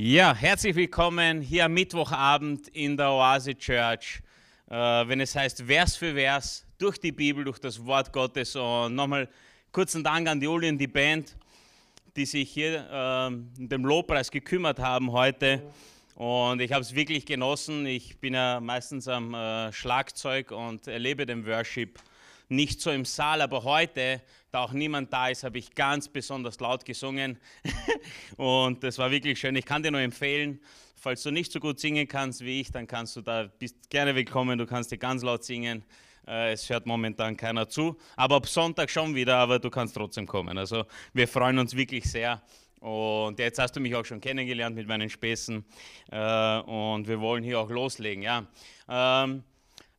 Ja, herzlich willkommen hier am Mittwochabend in der Oase Church, äh, wenn es heißt Vers für Vers durch die Bibel, durch das Wort Gottes. Und nochmal kurzen Dank an die Uli und die Band, die sich hier äh, um den Lobpreis gekümmert haben heute. Und ich habe es wirklich genossen. Ich bin ja meistens am äh, Schlagzeug und erlebe den Worship nicht so im Saal, aber heute, da auch niemand da ist, habe ich ganz besonders laut gesungen und das war wirklich schön. Ich kann dir nur empfehlen, falls du nicht so gut singen kannst wie ich, dann kannst du da, bist gerne willkommen, du kannst dir ganz laut singen. Äh, es hört momentan keiner zu, aber ab Sonntag schon wieder, aber du kannst trotzdem kommen. Also wir freuen uns wirklich sehr. Und jetzt hast du mich auch schon kennengelernt mit meinen Späßen äh, und wir wollen hier auch loslegen. Ja.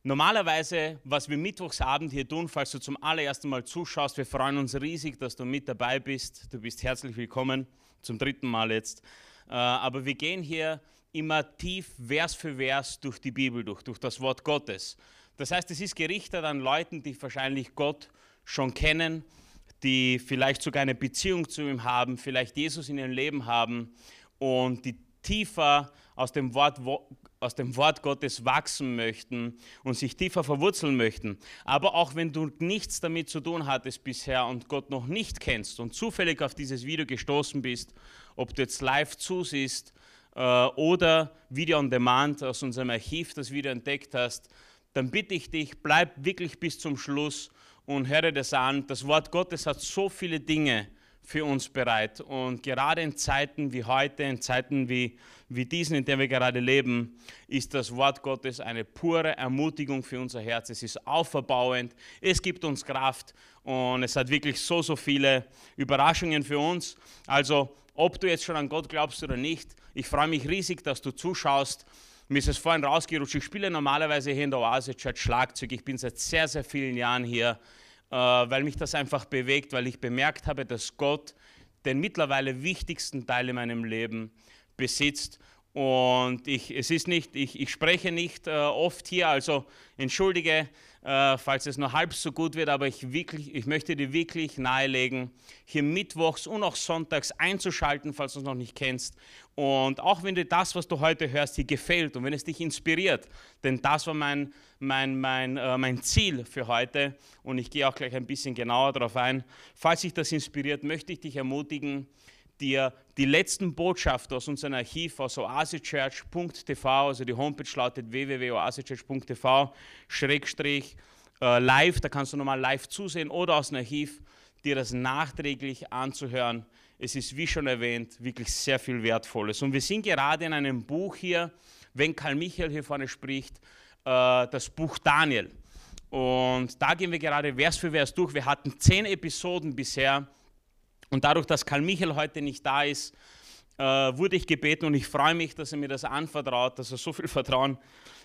Normalerweise, was wir Mittwochsabend hier tun, falls du zum allerersten Mal zuschaust, wir freuen uns riesig, dass du mit dabei bist. Du bist herzlich willkommen, zum dritten Mal jetzt. Äh, aber wir gehen hier immer tief, Vers für Vers durch die Bibel durch, durch das Wort Gottes. Das heißt, es ist gerichtet an Leuten, die wahrscheinlich Gott schon kennen, die vielleicht sogar eine Beziehung zu ihm haben, vielleicht Jesus in ihrem Leben haben und die tiefer aus dem Wort aus dem Wort Gottes wachsen möchten und sich tiefer verwurzeln möchten. Aber auch wenn du nichts damit zu tun hattest bisher und Gott noch nicht kennst und zufällig auf dieses Video gestoßen bist, ob du jetzt live zusiehst äh, oder Video on Demand aus unserem Archiv das Video entdeckt hast, dann bitte ich dich, bleib wirklich bis zum Schluss und höre das an. Das Wort Gottes hat so viele Dinge, für uns bereit. Und gerade in Zeiten wie heute, in Zeiten wie, wie diesen, in denen wir gerade leben, ist das Wort Gottes eine pure Ermutigung für unser Herz. Es ist auferbauend, es gibt uns Kraft und es hat wirklich so, so viele Überraschungen für uns. Also, ob du jetzt schon an Gott glaubst oder nicht, ich freue mich riesig, dass du zuschaust. Mir ist es vorhin rausgerutscht. Ich spiele normalerweise hier in der Oase Church Schlagzeug. Ich bin seit sehr, sehr vielen Jahren hier weil mich das einfach bewegt, weil ich bemerkt habe, dass Gott den mittlerweile wichtigsten Teil in meinem Leben besitzt. Und ich, es ist nicht, ich, ich spreche nicht äh, oft hier, also entschuldige, äh, falls es nur halb so gut wird, aber ich, wirklich, ich möchte dir wirklich nahelegen, hier mittwochs und auch sonntags einzuschalten, falls du es noch nicht kennst. Und auch wenn dir das, was du heute hörst, hier gefällt und wenn es dich inspiriert, denn das war mein, mein, mein, äh, mein Ziel für heute und ich gehe auch gleich ein bisschen genauer darauf ein. Falls dich das inspiriert, möchte ich dich ermutigen, dir die letzten Botschaften aus unserem Archiv aus oasechurch.tv, also die Homepage lautet www.oasechurch.tv, Schrägstrich äh, live, da kannst du nochmal live zusehen oder aus dem Archiv, dir das nachträglich anzuhören. Es ist, wie schon erwähnt, wirklich sehr viel Wertvolles. Und wir sind gerade in einem Buch hier, wenn Karl Michael hier vorne spricht, äh, das Buch Daniel. Und da gehen wir gerade Vers für Vers durch. Wir hatten zehn Episoden bisher und dadurch, dass Karl Michael heute nicht da ist, äh, wurde ich gebeten und ich freue mich, dass er mir das anvertraut, dass er so viel Vertrauen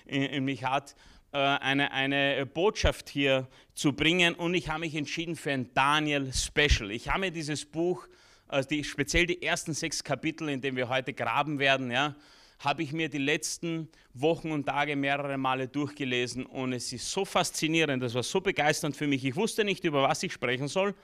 in, mich hat, äh, eine, eine Botschaft hier zu bringen. Und ich habe mich entschieden für ein Daniel Special. Ich habe mir dieses Buch, also die, speziell die ersten sechs Kapitel, in denen wir heute graben werden, ja, habe ich mir die letzten Wochen und Tage mehrere Male durchgelesen und es ist so faszinierend, das war so begeisternd für mich. Ich wusste nicht, über was ich sprechen soll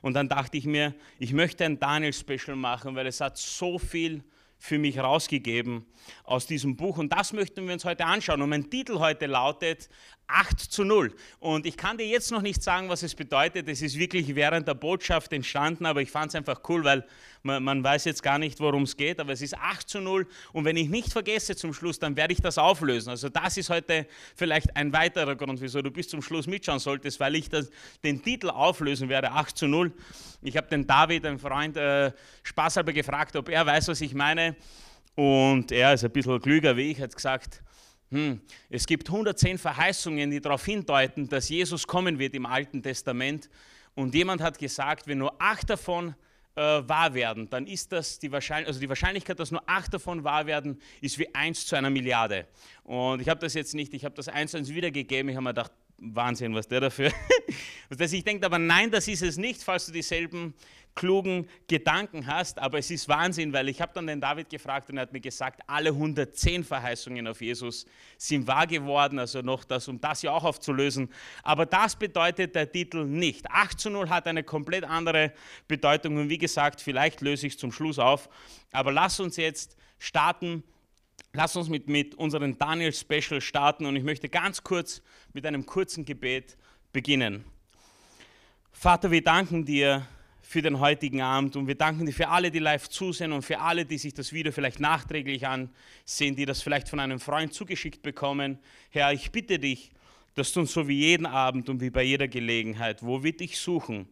und dann dachte ich mir, ich möchte ein Daniel-Special machen, weil es hat so viel für mich rausgegeben aus diesem Buch. Und das möchten wir uns heute anschauen. Und mein Titel heute lautet 8 zu 0. Und ich kann dir jetzt noch nicht sagen, was es bedeutet. Es ist wirklich während der Botschaft entstanden, aber ich fand es einfach cool, weil man, man, weiß jetzt gar nicht, worum es geht. Aber es ist 8 zu 0. Und wenn ich nicht vergesse zum Schluss, dann werde ich das auflösen. Also das ist heute vielleicht ein weiterer Grund, wieso du bis zum Schluss mitschauen solltest, weil ich das, den Titel auflösen werde, 8 zu 0. Ich habe den David, einen Freund, äh, spaßhalber gefragt, ob er weiß, was ich meine. Und er ist ein bisschen klüger wie ich, hat gesagt, hm, es gibt 110 Verheißungen, die darauf hindeuten, dass Jesus kommen wird im Alten Testament. Und jemand hat gesagt, wenn nur acht davon äh, wahr werden, dann ist das die Wahrscheinlichkeit, also die Wahrscheinlichkeit, dass nur acht davon wahr werden, ist wie eins zu einer Milliarde. Und ich habe das jetzt nicht, ich habe das eins zu eins wiedergegeben. Ich habe mir gedacht, Wahnsinn, was der dafür. dass ich denke, aber nein, das ist es nicht, falls du dieselben klugen Gedanken hast. Aber es ist Wahnsinn, weil ich habe dann den David gefragt und er hat mir gesagt, alle 110 Verheißungen auf Jesus sind wahr geworden. Also noch das, um das ja auch aufzulösen. Aber das bedeutet der Titel nicht. 8 zu 0 hat eine komplett andere Bedeutung. Und wie gesagt, vielleicht löse ich es zum Schluss auf. Aber lass uns jetzt starten. Lass uns mit, mit unserem Daniel-Special starten und ich möchte ganz kurz mit einem kurzen Gebet beginnen. Vater, wir danken dir für den heutigen Abend und wir danken dir für alle, die live zusehen und für alle, die sich das Video vielleicht nachträglich ansehen, die das vielleicht von einem Freund zugeschickt bekommen. Herr, ich bitte dich, dass du uns so wie jeden Abend und wie bei jeder Gelegenheit, wo wir dich suchen,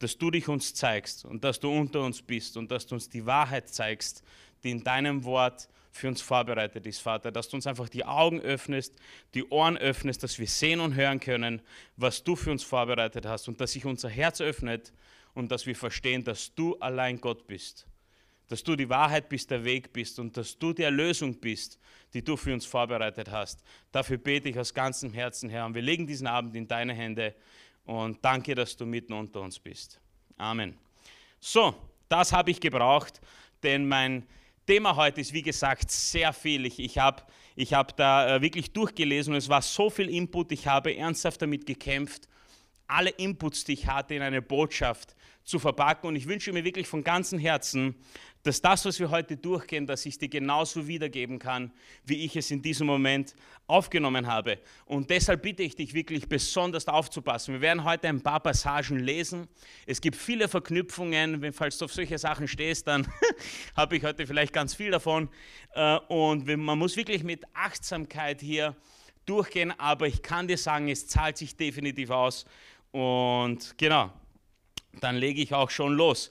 dass du dich uns zeigst und dass du unter uns bist und dass du uns die Wahrheit zeigst, die in deinem Wort für uns vorbereitet ist, Vater, dass du uns einfach die Augen öffnest, die Ohren öffnest, dass wir sehen und hören können, was du für uns vorbereitet hast und dass sich unser Herz öffnet und dass wir verstehen, dass du allein Gott bist, dass du die Wahrheit bist, der Weg bist und dass du die Erlösung bist, die du für uns vorbereitet hast. Dafür bete ich aus ganzem Herzen, Herr. Und wir legen diesen Abend in deine Hände und danke, dass du mitten unter uns bist. Amen. So, das habe ich gebraucht, denn mein Thema heute ist, wie gesagt, sehr viel. Ich, ich habe ich hab da äh, wirklich durchgelesen und es war so viel Input. Ich habe ernsthaft damit gekämpft, alle Inputs, die ich hatte, in eine Botschaft zu verpacken. Und ich wünsche mir wirklich von ganzem Herzen, dass das, was wir heute durchgehen, dass ich dir genauso wiedergeben kann, wie ich es in diesem Moment aufgenommen habe. Und deshalb bitte ich dich wirklich besonders aufzupassen. Wir werden heute ein paar Passagen lesen. Es gibt viele Verknüpfungen. Falls du auf solche Sachen stehst, dann habe ich heute vielleicht ganz viel davon. Äh, und man muss wirklich mit Achtsamkeit hier durchgehen. Aber ich kann dir sagen, es zahlt sich definitiv aus. Und genau, dann lege ich auch schon los.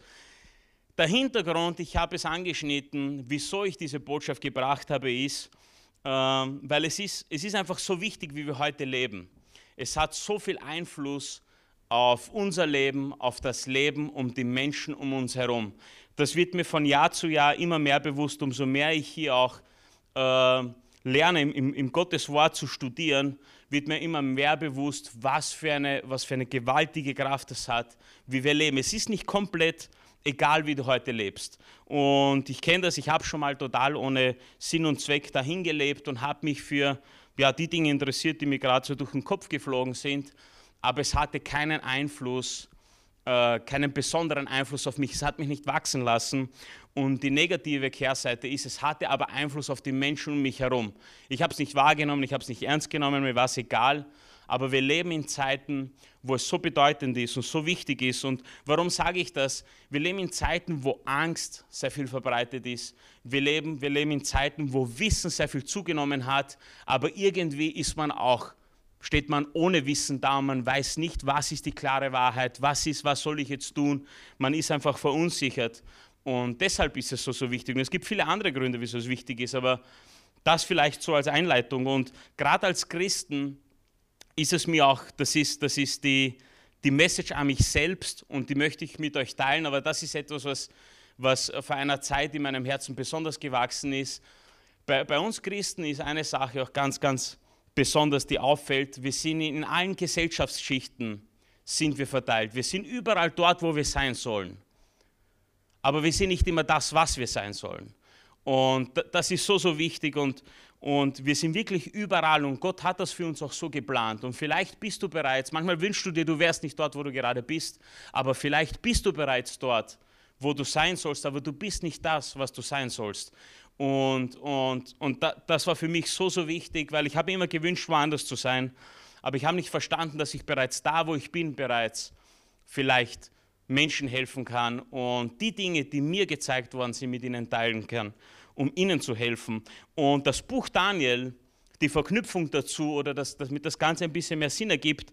Der Hintergrund, ich habe es angeschnitten, wieso ich diese Botschaft gebracht habe, ist, äh, weil es ist, es ist einfach so wichtig, wie wir heute leben. Es hat so viel Einfluss auf unser Leben, auf das Leben um die Menschen um uns herum. Das wird mir von Jahr zu Jahr immer mehr bewusst, umso mehr ich hier auch äh, lerne, im, im Gottes Wort zu studieren, wird mir immer mehr bewusst, was für, eine, was für eine gewaltige Kraft es hat, wie wir leben. Es ist nicht komplett egal, wie du heute lebst. Und ich kenne das, ich habe schon mal total ohne Sinn und Zweck dahin gelebt und habe mich für ja, die Dinge interessiert, die mir gerade so durch den Kopf geflogen sind. Aber es hatte keinen Einfluss, äh, keinen besonderen Einfluss auf mich. Es hat mich nicht wachsen lassen. Und die negative Kehrseite ist, es hatte aber Einfluss auf die Menschen um mich herum. Ich habe es nicht wahrgenommen, ich habe es nicht ernst genommen, mir war es egal. Aber wir leben in Zeiten, wo es so bedeutend ist und so wichtig ist. Und warum sage ich das? Wir leben in Zeiten, wo Angst sehr viel verbreitet ist. Wir leben, wir leben in Zeiten, wo Wissen sehr viel zugenommen hat. Aber irgendwie ist man auch, steht man ohne Wissen da und man weiß nicht, was ist die klare Wahrheit, was ist, was soll ich jetzt tun. Man ist einfach verunsichert. Und deshalb ist es so, so wichtig. Und es gibt viele andere Gründe, wieso es wichtig ist, aber das vielleicht so als Einleitung. Und gerade als Christen ist es mir auch, das ist, das ist die, die Message an mich selbst und die möchte ich mit euch teilen, aber das ist etwas, was, was vor einer Zeit in meinem Herzen besonders gewachsen ist. Bei, bei uns Christen ist eine Sache auch ganz, ganz besonders, die auffällt. Wir sind in allen Gesellschaftsschichten sind wir verteilt. Wir sind überall dort, wo wir sein sollen aber wir sind nicht immer das, was wir sein sollen. Und das ist so, so wichtig und, und wir sind wirklich überall und Gott hat das für uns auch so geplant. Und vielleicht bist du bereits, manchmal wünschst du dir, du wärst nicht dort, wo du gerade bist, aber vielleicht bist du bereits dort, wo du sein sollst, aber du bist nicht das, was du sein sollst. Und, und, und das war für mich so, so wichtig, weil ich habe immer gewünscht, woanders zu sein, aber ich habe nicht verstanden, dass ich bereits da, wo ich bin, bereits vielleicht Menschen helfen kann und die Dinge, die mir gezeigt worden sind, mit ihnen teilen kann, um ihnen zu helfen. Und das Buch Daniel, die Verknüpfung dazu oder dass, damit das Ganze ein bisschen mehr Sinn ergibt,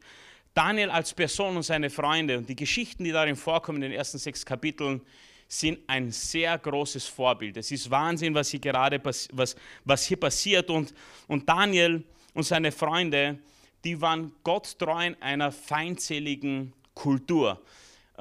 Daniel als Person und seine Freunde und die Geschichten, die darin vorkommen in den ersten sechs Kapiteln, sind ein sehr großes Vorbild. Es ist Wahnsinn, was hier gerade was, was hier passiert. Und, und Daniel und seine Freunde, die waren Gott treu in einer feindseligen Kultur.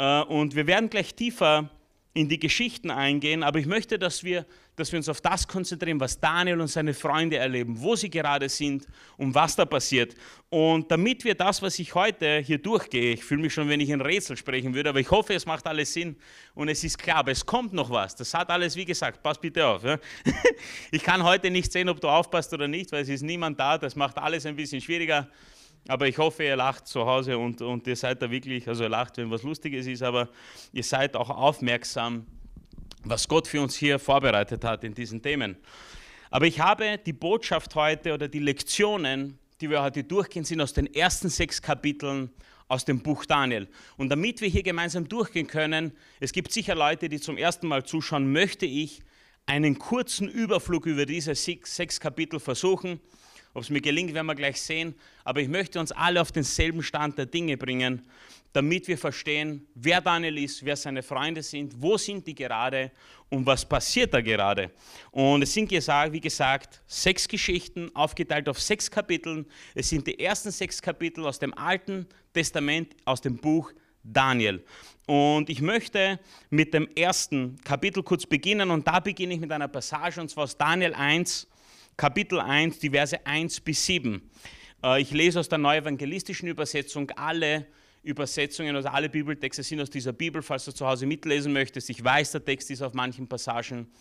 Äh, und wir werden gleich tiefer in die Geschichten eingehen, aber ich möchte, dass wir, dass wir uns auf das konzentrieren, was Daniel und seine Freunde erleben, wo sie gerade sind und was da passiert. Und damit wir das, was ich heute hier durchgehe, ich fühle mich schon, wenn ich ein Rätsel sprechen würde, aber ich hoffe, es macht alles Sinn und es ist klar, aber es kommt noch was. Das hat alles, wie gesagt, pass bitte auf. Ja? Ich kann heute nicht sehen, ob du aufpasst oder nicht, weil es ist niemand da, das macht alles ein bisschen schwieriger. Aber ich hoffe, ihr lacht zu Hause und, und ihr seid da wirklich, also ihr lacht, wenn was Lustiges ist, aber ihr seid auch aufmerksam was Gott für uns hier vorbereitet hat in diesen Themen. Aber ich habe die Botschaft heute oder die Lektionen, die wir heute durchgehen, sind aus den ersten sechs Kapiteln aus dem Buch Daniel. Und damit wir hier gemeinsam durchgehen können, es gibt sicher Leute, die zum ersten Mal zuschauen, möchte ich einen kurzen Überflug über diese sechs, sechs Kapitel versuchen. Ob es mir gelingt, werden wir gleich sehen. Aber ich möchte uns alle auf denselben Stand der Dinge bringen, damit wir verstehen, wer Daniel ist, wer seine Freunde sind, wo sind die gerade und was passiert da gerade. Und es sind wie gesagt, sechs Geschichten aufgeteilt auf sechs Kapiteln. Es sind die ersten sechs Kapitel aus dem Alten Testament, aus dem Buch Daniel. Und ich möchte mit dem ersten Kapitel kurz beginnen und da beginne ich mit einer Passage und zwar aus Daniel 1, Kapitel 1, die Verse 1 bis 7. Äh, ich lese aus der neuevangelistischen Übersetzung alle Übersetzungen, also alle Bibeltexte sind aus dieser Bibel, falls du zu Hause mitlesen möchtest. Ich weiß, der Text ist auf manchen Passagen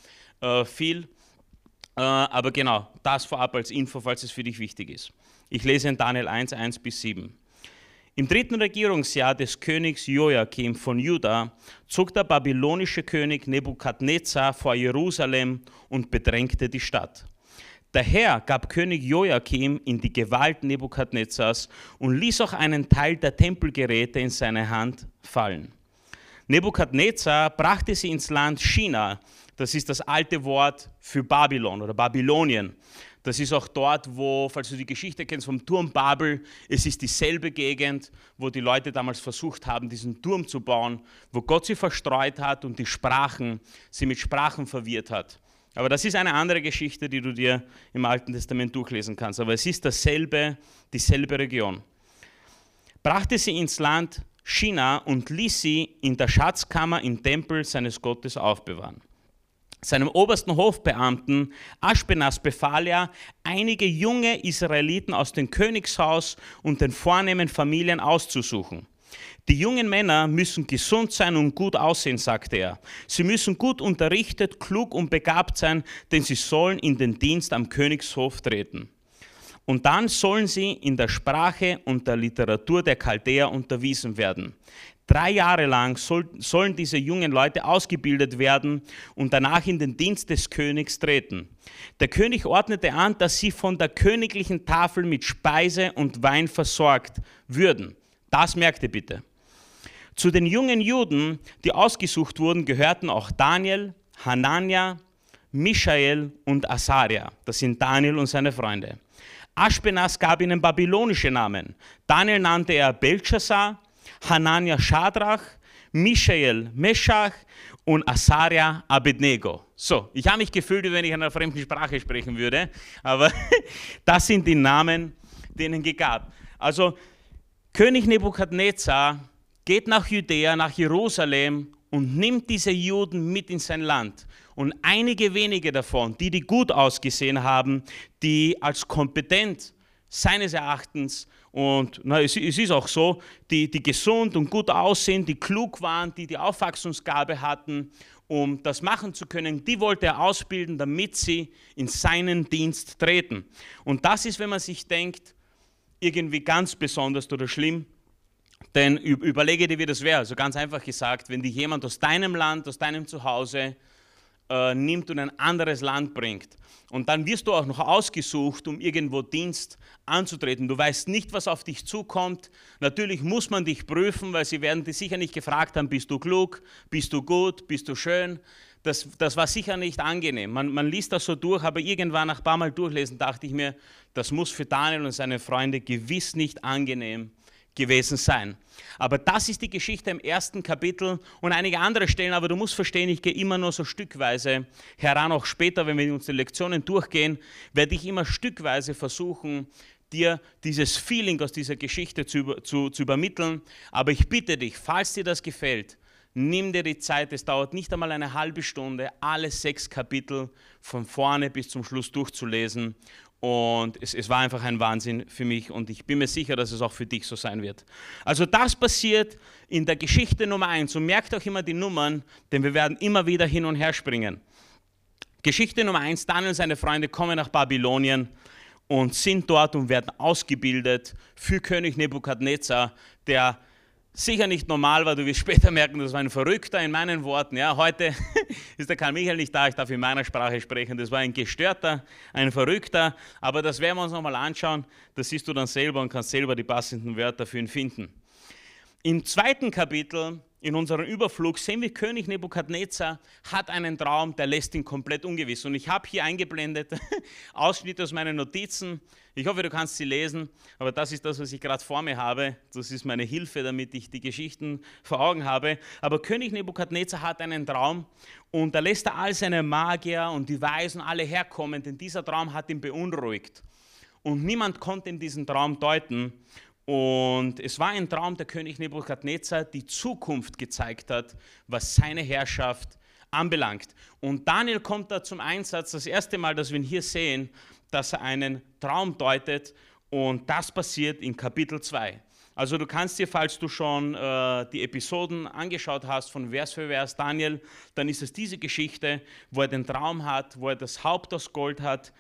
äh, viel, äh, aber genau, das vorab als Info, falls es für dich wichtig ist. Ich lese in Daniel 1, 1 bis 7. Im dritten Regierungsjahr des Königs Joachim von Juda zog der babylonische König Nebukadnezar vor Jerusalem und bedrängte die Stadt. Der Herr gab König Joachim in die Gewalt Nebukadnezars und ließ auch einen Teil der Tempelgeräte in seine Hand fallen. Nebukadnezar brachte sie ins Land China. Das ist das alte Wort für Babylon oder Babylonien. Das ist auch dort, wo, falls du die Geschichte kennst vom Turm Babel, es ist dieselbe Gegend, wo die Leute damals versucht haben, diesen Turm zu bauen, wo Gott sie verstreut hat und die Sprachen, sie mit Sprachen verwirrt hat. Aber das ist eine andere Geschichte, die du dir im Alten Testament durchlesen kannst. Aber es ist dasselbe, dieselbe Region. Brachte sie ins Land China und ließ sie in der Schatzkammer im Tempel seines Gottes aufbewahren. Seinem obersten Hofbeamten Aschpenas befahl er, einige junge Israeliten aus dem Königshaus und den vornehmen Familien auszusuchen. Die jungen Männer müssen gesund sein und gut aussehen, sagte er. Sie müssen gut unterrichtet, klug und begabt sein, denn sie sollen in den Dienst am Königshof treten. Und dann sollen sie in der Sprache und der Literatur der Chaldäer unterwiesen werden. Drei Jahre lang soll, sollen diese jungen Leute ausgebildet werden und danach in den Dienst des Königs treten. Der König ordnete an, dass sie von der königlichen Tafel mit Speise und Wein versorgt würden. Das merkte bitte. Zu den jungen Juden, die ausgesucht wurden, gehörten auch Daniel, Hanania, Michael und Asaria. Das sind Daniel und seine Freunde. Aschpenas gab ihnen babylonische Namen. Daniel nannte er Belshazzar, Hanania Shadrach, Michael Meshach und Asaria Abednego. So, ich habe mich gefühlt, wie wenn ich in einer fremden Sprache sprechen würde, aber das sind die Namen, denen gegab. Also König Nebukadnezar geht nach Judäa, nach Jerusalem und nimmt diese Juden mit in sein Land. Und einige wenige davon, die, die gut ausgesehen haben, die als kompetent seines Erachtens und na, es, es, ist auch so, die, die gesund und gut aussehen, die klug waren, die die Aufwachsungsgabe hatten, um das machen zu können, die wollte er ausbilden, damit sie in seinen Dienst treten. Und das ist, wenn man sich denkt, irgendwie ganz besonders oder schlimm. Denn überlege dir, wie das wäre. Also ganz einfach gesagt, wenn dich jemand aus deinem Land, aus deinem Zuhause äh, nimmt und ein anderes Land bringt. Und dann wirst du auch noch ausgesucht, um irgendwo Dienst anzutreten. Du weißt nicht, was auf dich zukommt. Natürlich muss man dich prüfen, weil sie werden dich sicher nicht gefragt haben, bist du klug, bist du gut, bist du schön. Das, das war sicher nicht angenehm. Man, man liest das so durch, aber irgendwann nach ein paar Mal durchlesen dachte ich mir, das muss für Daniel und seine Freunde gewiss nicht angenehm gewesen sein. Aber das ist die Geschichte im ersten Kapitel und einige andere Stellen, aber du musst verstehen, ich gehe immer nur so stückweise heran, auch später, wenn wir uns die Lektionen durchgehen, werde ich immer stückweise versuchen, dir dieses Feeling aus dieser Geschichte zu, zu, zu übermitteln. Aber ich bitte dich, falls dir das gefällt, nimm dir die Zeit, es dauert nicht einmal eine halbe Stunde, alle sechs Kapitel von vorne bis zum Schluss durchzulesen und es, es, war einfach ein Wahnsinn für mich und ich bin mir sicher, dass es auch für dich so sein wird. Also das passiert in der Geschichte Nummer 1 und merkt auch immer die Nummern, denn wir werden immer wieder hin und her springen. Geschichte Nummer 1, Daniel und seine Freunde kommen nach Babylonien und sind dort und werden ausgebildet für König Nebukadnezar, der sicher nicht normal war. Du wirst später merken, das war ein Verrückter in meinen Worten. Ja, heute ist der Karl Michael nicht da, ich darf in meiner Sprache sprechen. Das war ein Gestörter, ein Verrückter. Aber das werden wir uns nochmal anschauen. Das siehst du dann selber und kannst selber die passenden Wörter für ihn finden. Im zweiten Kapitel in unserem Überflug sehen wir, König Nebukadnezar hat einen Traum, der lässt ihn komplett ungewiss. Und ich habe hier eingeblendet Ausschnitte aus meinen Notizen. Ich hoffe, du kannst sie lesen, aber das ist das, was ich gerade vor mir habe. Das ist meine Hilfe, damit ich die Geschichten vor Augen habe. Aber König Nebukadnezar hat einen Traum und da lässt er all seine Magier und die Weisen alle herkommen, denn dieser Traum hat ihn beunruhigt. Und niemand konnte in diesen Traum deuten. Und es war ein Traum, der König Nebukadnezar die Zukunft gezeigt hat, was seine Herrschaft anbelangt. Und Daniel kommt da zum Einsatz, das erste Mal, dass wir ihn hier sehen, dass er einen Traum deutet. Und das passiert in Kapitel 2. Also du kannst dir, falls du schon äh, die Episoden angeschaut hast von Vers für Vers Daniel, dann ist es diese Geschichte, wo er den Traum hat, wo er das Haupt aus Gold hat,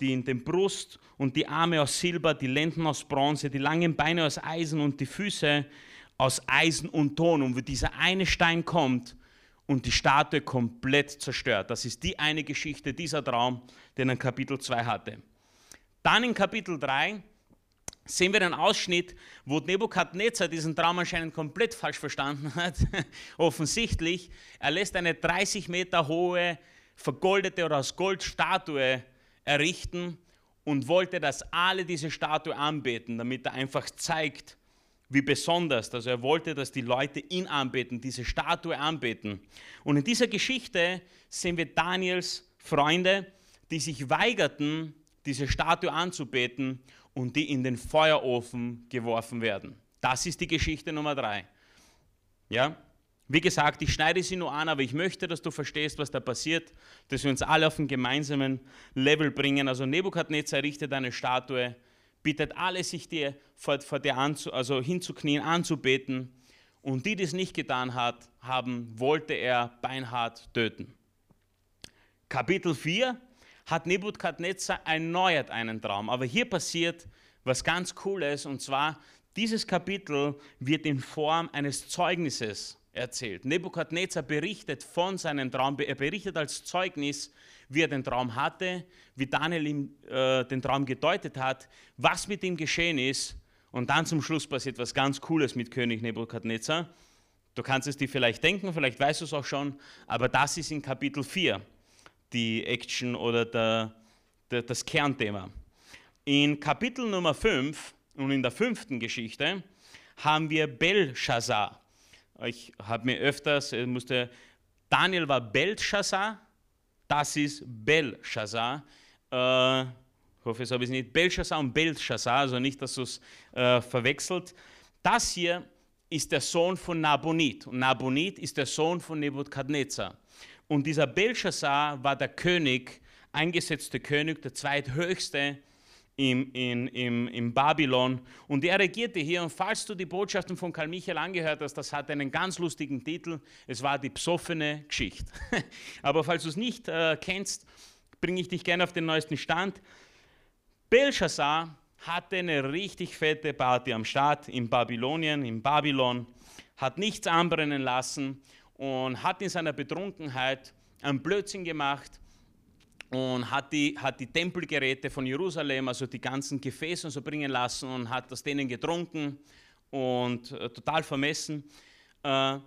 die in den Brust und die Arme aus Silber, die Lenden aus Bronze, die langen Beine aus Eisen und die Füße aus Eisen und Ton. Und wo dieser eine Stein kommt und die Statue komplett zerstört. Das ist die eine Geschichte, dieser Traum, den er Kapitel 2 hatte. Dann in Kapitel 3 sehen wir einen Ausschnitt, wo Nebukadnezar diesen Traum anscheinend komplett falsch verstanden hat. Offensichtlich, er lässt eine 30 Meter hohe, vergoldete oder aus Gold Statue errichten und wollte, dass alle diese Statue anbeten, damit er einfach zeigt, wie besonders. Also er wollte, dass die Leute ihn anbeten, diese Statue anbeten. Und in dieser Geschichte sehen wir Daniels Freunde, die sich weigerten, diese Statue anzubeten und die in den Feuerofen geworfen werden. Das ist die Geschichte Nummer drei. Ja? Wie gesagt, ich schneide sie nur an, aber ich möchte, dass du verstehst, was da passiert, dass wir uns alle auf einen gemeinsamen Level bringen. Also Nebukadnezar richtet eine Statue, bittet alle, sich dir vor, vor dir anzu, also hinzuknien, anzubeten. Und die, die es nicht getan hat, haben, wollte er beinhart töten. Kapitel 4 hat Nebukadnezar erneuert einen Traum. Aber hier passiert was ganz Cooles, und zwar dieses Kapitel wird in Form eines Zeugnisses erzählt. Nebukadnezar berichtet von seinem Traum, er berichtet als Zeugnis, wie er den Traum hatte, wie Daniel ihm äh, den Traum gedeutet hat, was mit ihm geschehen ist. Und dann zum Schluss passiert was ganz Cooles mit König Nebukadnezar. Du kannst es dir vielleicht denken, vielleicht weißt du es auch schon, aber das ist in Kapitel 4 die Action oder der, der, das Kernthema. In Kapitel Nummer 5 und in der fünften Geschichte haben wir Belshazzar. Ich habe mir öfters, äh, musste, Daniel war Belshazzar, das ist Belshazzar. Äh, ich hoffe, es habe ich nicht. Belshazzar und Belshazzar, also nicht, dass du es äh, verwechselt. Das hier ist der Sohn von Nabonid. Und Nabonid ist der Sohn von Nebukadnezar. Und dieser Belshazzar war der König, eingesetzte König, der zweithöchste im, in, im, im Babylon. Und er regierte hier. Und falls du die Botschaften von Karl Michael angehört hast, das hat einen ganz lustigen Titel. Es war die psoffene Geschichte. Aber falls du es nicht äh, kennst, bringe ich dich gerne auf den neuesten Stand. Belshazzar hatte eine richtig fette Party am Start in Babylonien, in Babylon, hat nichts anbrennen lassen und hat in seiner Betrunkenheit einen Blödsinn gemacht und hat die, hat die Tempelgeräte von Jerusalem, also die ganzen Gefäße und so bringen lassen und hat aus denen getrunken und äh, total vermessen. Äh,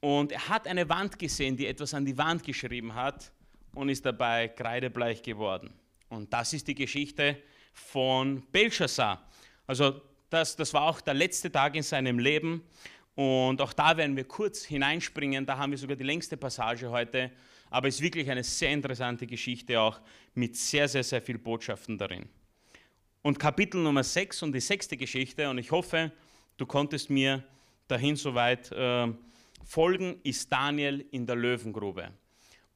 und er hat eine Wand gesehen, die etwas an die Wand geschrieben hat und ist dabei kreidebleich geworden. Und das ist die Geschichte von Belshazzar. Also das, das war auch der letzte Tag in seinem Leben. Und auch da werden wir kurz hineinspringen. Da haben wir sogar die längste Passage heute. Aber es ist wirklich eine sehr interessante Geschichte auch mit sehr, sehr, sehr vielen Botschaften darin. Und Kapitel Nummer 6 und die sechste Geschichte, und ich hoffe, du konntest mir dahin soweit äh, folgen, ist Daniel in der Löwengrube.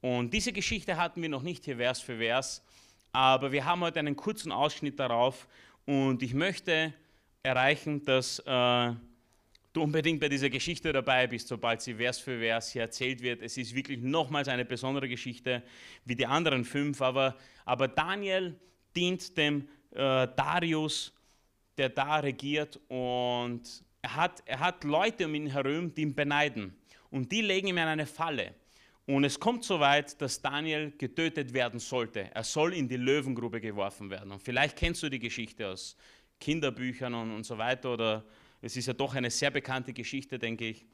Und diese Geschichte hatten wir noch nicht hier Vers für Vers, aber wir haben heute einen kurzen Ausschnitt darauf und ich möchte erreichen, dass äh, du unbedingt bei dieser Geschichte dabei bist, sobald sie Vers für Vers hier erzählt wird. Es ist wirklich nochmals eine besondere Geschichte wie die anderen fünf, aber, aber Daniel dient dem äh, Darius, der da regiert und er hat, er hat Leute um ihn herum, die ihn beneiden. Und die legen ihm in eine Falle. Und es kommt so weit, dass Daniel getötet werden sollte. Er soll in die Löwengrube geworfen werden. Und vielleicht kennst du die Geschichte aus Kinderbüchern und, und so weiter. Oder es ist ja doch eine sehr bekannte Geschichte, denke ich.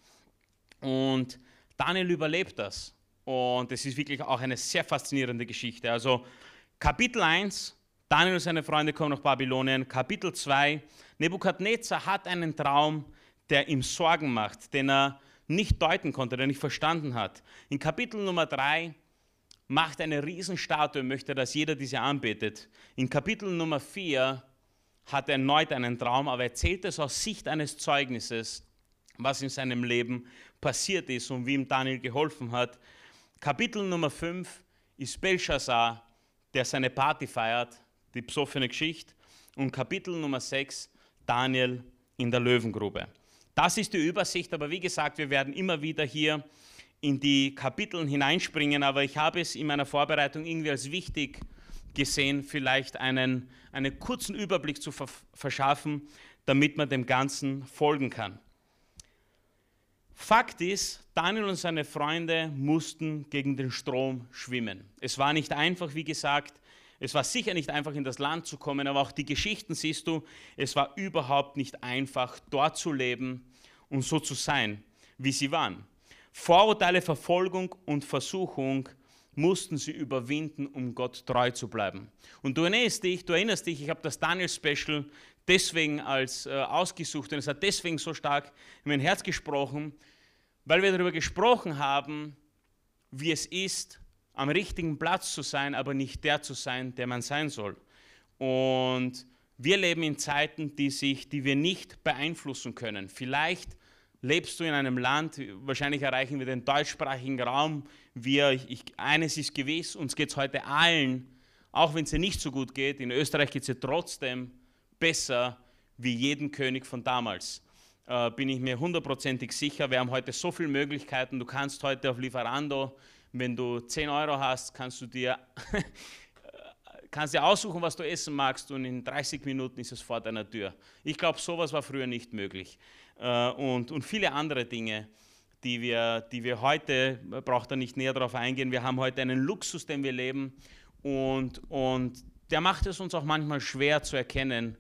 Und Daniel überlebt das. Und es ist wirklich auch eine sehr faszinierende Geschichte. Also Kapitel 1, Daniel und seine Freunde kommen nach Babylonien. Kapitel 2, Nebukadnezar hat einen Traum, der ihm Sorgen macht, den er nicht deuten konnte, den er nicht verstanden hat. In Kapitel Nummer 3 macht eine Riesenstatue, möchte, dass jeder diese anbetet. In Kapitel Nummer 4 hat er erneut einen Traum, aber er erzählt es aus Sicht eines Zeugnisses, was in seinem Leben passiert ist und wie ihm Daniel geholfen hat. Kapitel Nummer 5 ist Belshazzar, der seine Party feiert, die besoffene Geschichte. Und Kapitel Nummer 6, Daniel in der Löwengrube. Das ist die Übersicht, aber wie gesagt, wir werden immer wieder hier in die Kapiteln hineinspringen, aber ich habe es in meiner Vorbereitung irgendwie als wichtig gesehen, vielleicht einen, einen kurzen Überblick zu verschaffen, damit man dem Ganzen folgen kann. Fakt ist, Daniel und seine Freunde mussten gegen den Strom schwimmen. Es war nicht einfach, wie gesagt, es war sicher nicht einfach, in das Land zu kommen, aber auch die Geschichten siehst du, es war überhaupt nicht einfach, dort zu leben und so zu sein, wie sie waren. Vorurteile, Verfolgung und Versuchung mussten sie überwinden, um Gott treu zu bleiben. Und du erinnerst dich, du erinnerst dich, ich habe das Daniel-Special deswegen als äh, ausgesucht und es hat deswegen so stark in mein Herz gesprochen, weil wir darüber gesprochen haben, wie es ist, am richtigen Platz zu sein, aber nicht der zu sein, der man sein soll. Und wir leben in Zeiten, die, sich, die wir nicht beeinflussen können. Vielleicht lebst du in einem Land, wahrscheinlich erreichen wir den deutschsprachigen Raum. Wir, ich, eines ist gewiss, uns geht es heute allen, auch wenn es dir nicht so gut geht, in Österreich geht es dir trotzdem besser wie jeden König von damals. Äh, bin ich mir hundertprozentig sicher. Wir haben heute so viele Möglichkeiten. Du kannst heute auf Lieferando, wenn du 10 Euro hast, kannst du dir kannst dir aussuchen, was du essen magst und in 30 Minuten ist es vor deiner Tür. Ich glaube, sowas war früher nicht möglich. Äh, und, und viele andere Dinge, die wir, die wir heute, braucht er nicht näher darauf eingehen, wir haben heute einen Luxus, den wir leben und, und der macht es uns auch manchmal schwer zu erkennen,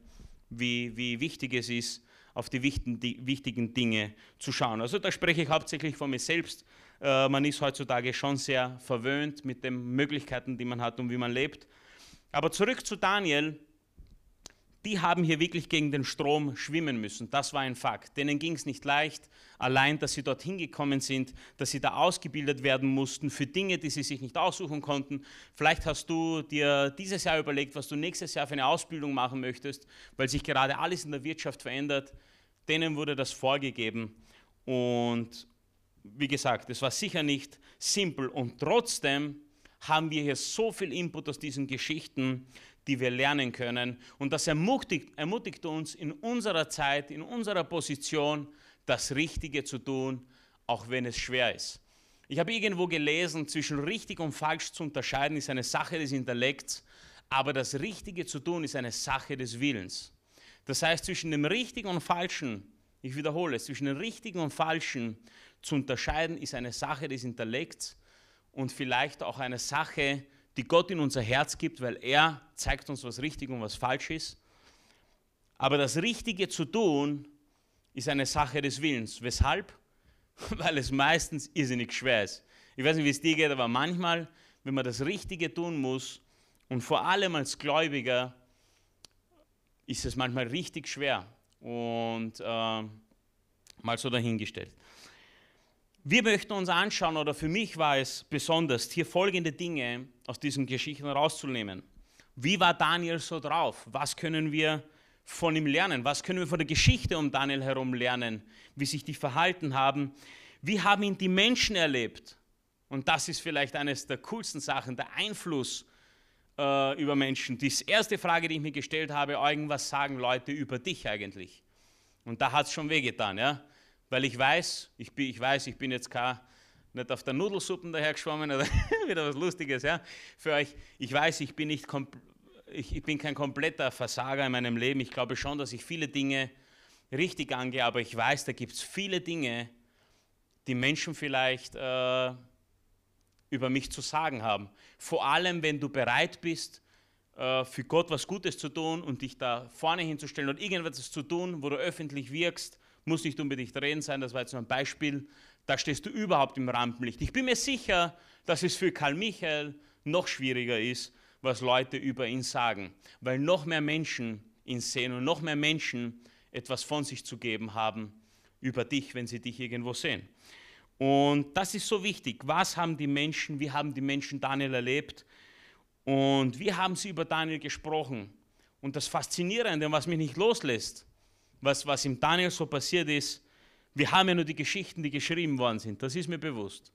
wie, wie wichtig es ist, auf die wichtigen Dinge zu schauen. Also da spreche ich hauptsächlich von mir selbst. Äh, man ist heutzutage schon sehr verwöhnt mit den Möglichkeiten, die man hat und wie man lebt. Aber zurück zu Daniel. Die haben hier wirklich gegen den Strom schwimmen müssen. Das war ein Fakt. Denen ging es nicht leicht, allein, dass sie dorthin gekommen sind, dass sie da ausgebildet werden mussten für Dinge, die sie sich nicht aussuchen konnten. Vielleicht hast du dir dieses Jahr überlegt, was du nächstes Jahr für eine Ausbildung machen möchtest, weil sich gerade alles in der Wirtschaft verändert. Denen wurde das vorgegeben. Und wie gesagt, es war sicher nicht simpel. Und trotzdem haben wir hier so viel Input aus diesen Geschichten, die wir lernen können. Und das ermutigt, ermutigt uns in unserer Zeit, in unserer Position, das Richtige zu tun, auch wenn es schwer ist. Ich habe irgendwo gelesen, zwischen richtig und falsch zu unterscheiden ist eine Sache des Intellekts, aber das Richtige zu tun ist eine Sache des Willens. Das heißt, zwischen dem Richtigen und Falschen, ich wiederhole es, zwischen dem Richtigen und Falschen zu unterscheiden ist eine Sache des Intellekts und vielleicht auch eine Sache, die Gott in unser Herz gibt, weil er zeigt uns, was richtig und was falsch ist. Aber das Richtige zu tun ist eine Sache des Willens. Weshalb? Weil es meistens irrsinnig schwer ist. Ich weiß nicht, wie es dir geht, aber manchmal, wenn man das Richtige tun muss und vor allem als Gläubiger, ist es manchmal richtig schwer und äh, mal so dahingestellt. Wir möchten uns anschauen, oder für mich war es besonders, hier folgende Dinge aus diesen Geschichten rauszunehmen. Wie war Daniel so drauf? Was können wir von ihm lernen? Was können wir von der Geschichte um Daniel herum lernen? Wie sich die verhalten haben? Wie haben ihn die Menschen erlebt? Und das ist vielleicht eines der coolsten Sachen, der Einfluss äh, über Menschen. Die erste Frage, die ich mir gestellt habe, irgendwas sagen Leute über dich eigentlich? Und da hat es schon wehgetan, ja? Weil ich weiß, ich, bin, ich weiß, ich bin jetzt kein, nicht auf der Nudelsuppen dahergeschwommen oder wieder was Lustiges ja, für euch. Ich weiß, ich bin, nicht, ich, ich bin kein kompletter Versager in meinem Leben. Ich glaube schon, dass ich viele Dinge richtig angehe, aber ich weiß, da gibt es viele Dinge, die Menschen vielleicht äh, über mich zu sagen haben. Vor allem, wenn du bereit bist, äh, für Gott was Gutes zu tun und dich da vorne hinzustellen und irgendwas zu tun, wo du öffentlich wirkst, muss nicht unbedingt reden sein, das war jetzt nur ein Beispiel, da stehst du überhaupt im Rampenlicht. Ich bin mir sicher, dass es für Karl Michael noch schwieriger ist, was Leute über ihn sagen, weil noch mehr Menschen ihn sehen und noch mehr Menschen etwas von sich zu geben haben über dich, wenn sie dich irgendwo sehen. Und das ist so wichtig. Was haben die Menschen, wie haben die Menschen Daniel erlebt und wie haben sie über Daniel gesprochen? Und das Faszinierende, was mich nicht loslässt, was, was im Daniel so passiert ist, wir haben ja nur die Geschichten, die geschrieben worden sind, das ist mir bewusst.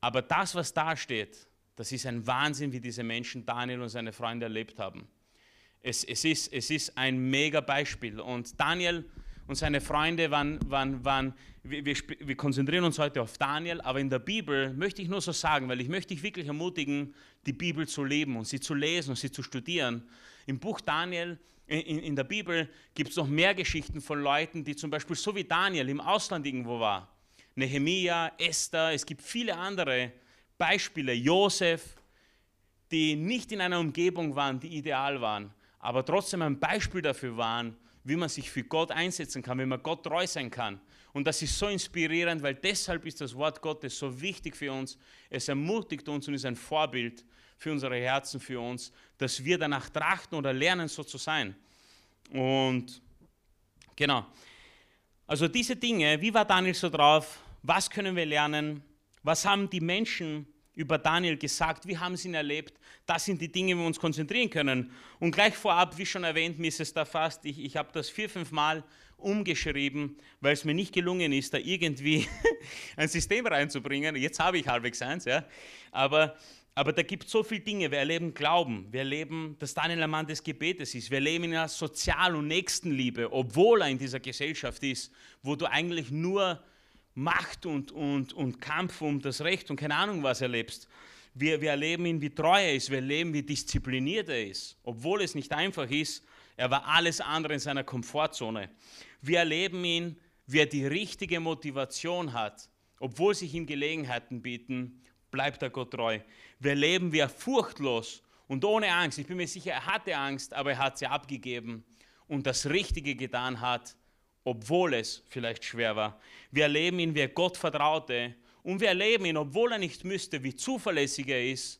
Aber das, was da steht, das ist ein Wahnsinn, wie diese Menschen Daniel und seine Freunde erlebt haben. Es, es, ist, es ist ein mega Beispiel. Und Daniel und seine Freunde waren, waren, waren wir, wir, wir, konzentrieren uns heute auf Daniel, aber in der Bibel möchte ich nur so sagen, weil ich möchte dich wirklich ermutigen, die Bibel zu leben und sie zu lesen und sie zu studieren. Im Buch Daniel, in, in der Bibel, gibt es noch mehr Geschichten von Leuten, die zum Beispiel so wie Daniel im Ausland irgendwo war. Nehemia, Esther, es gibt viele andere Beispiele, Josef, die nicht in einer Umgebung waren, die ideal waren, aber trotzdem ein Beispiel dafür waren, wie man sich für Gott einsetzen kann, wie man Gott treu sein kann. Und das ist so inspirierend, weil deshalb ist das Wort Gottes so wichtig für uns. Es ermutigt uns und ist ein Vorbild für unsere Herzen, für uns, dass wir danach trachten oder lernen, so zu sein. Und genau. Also diese Dinge, wie war Daniel so drauf? Was können wir lernen? Was haben die Menschen über Daniel gesagt? Wie haben sie ihn erlebt? Das sind die Dinge, wo wir uns konzentrieren können. Und gleich vorab, wie schon erwähnt, mir ist es da fast, ich, ich habe das vier, fünf Mal umgeschrieben, weil es mir nicht gelungen ist, da irgendwie ein System reinzubringen. Jetzt habe ich halbwegs eins, ja. Aber, aber da gibt es so viele Dinge. Wir erleben Glauben, wir erleben, dass Daniel ein Mann des Gebetes ist. Wir erleben in der Sozial- und Nächstenliebe, obwohl er in dieser Gesellschaft ist, wo du eigentlich nur Macht und, und, und Kampf um das Recht und keine Ahnung was erlebst. Wir, wir erleben ihn, wie treu er ist, wir erleben, wie diszipliniert er ist, obwohl es nicht einfach ist. Er war alles andere in seiner Komfortzone. Wir erleben ihn, wie er die richtige Motivation hat, obwohl sich ihm Gelegenheiten bieten, bleibt er Gott treu. Wir erleben, wie er furchtlos und ohne Angst, ich bin mir sicher, er hatte Angst, aber er hat sie abgegeben und das Richtige getan hat obwohl es vielleicht schwer war. Wir erleben ihn, wie er Gott vertraute und wir erleben ihn, obwohl er nicht müsste, wie zuverlässig er ist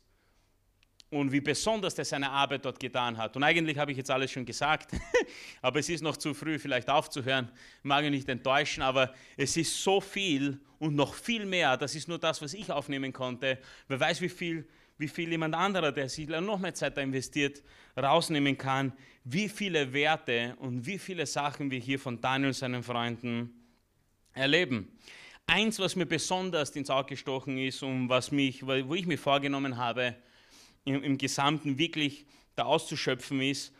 und wie besonders er seine Arbeit dort getan hat. Und eigentlich habe ich jetzt alles schon gesagt, aber es ist noch zu früh, vielleicht aufzuhören. Ich mag ihn nicht enttäuschen, aber es ist so viel und noch viel mehr. Das ist nur das, was ich aufnehmen konnte. Wer weiß, wie viel wie viel jemand anderer, der sich noch mehr Zeit da investiert, rausnehmen kann, wie viele Werte und wie viele Sachen wir hier von Daniel und seinen Freunden erleben. Eins, was mir besonders ins Auge gestochen ist und was mich, wo ich mir vorgenommen habe, im, Gesamten wirklich da auszuschöpfen ist,